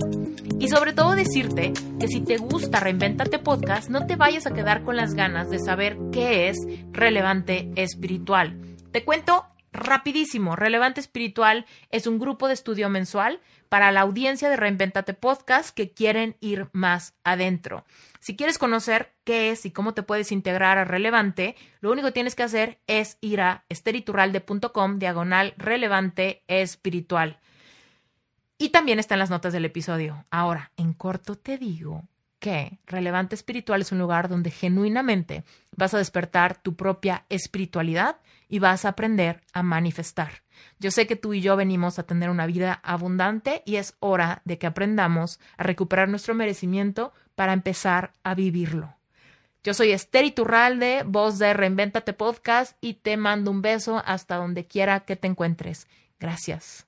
Y sobre todo decirte que si te gusta Reinventate Podcast, no te vayas a quedar con las ganas de saber qué es relevante espiritual. Te cuento rapidísimo, Relevante Espiritual es un grupo de estudio mensual para la audiencia de Reinventate Podcast que quieren ir más adentro. Si quieres conocer qué es y cómo te puedes integrar a Relevante, lo único que tienes que hacer es ir a esteriturralde.com diagonal relevante espiritual. Y también está en las notas del episodio. Ahora, en corto te digo que Relevante Espiritual es un lugar donde genuinamente vas a despertar tu propia espiritualidad y vas a aprender a manifestar. Yo sé que tú y yo venimos a tener una vida abundante y es hora de que aprendamos a recuperar nuestro merecimiento para empezar a vivirlo. Yo soy Esther Iturralde, voz de Reinventate Podcast y te mando un beso hasta donde quiera que te encuentres. Gracias.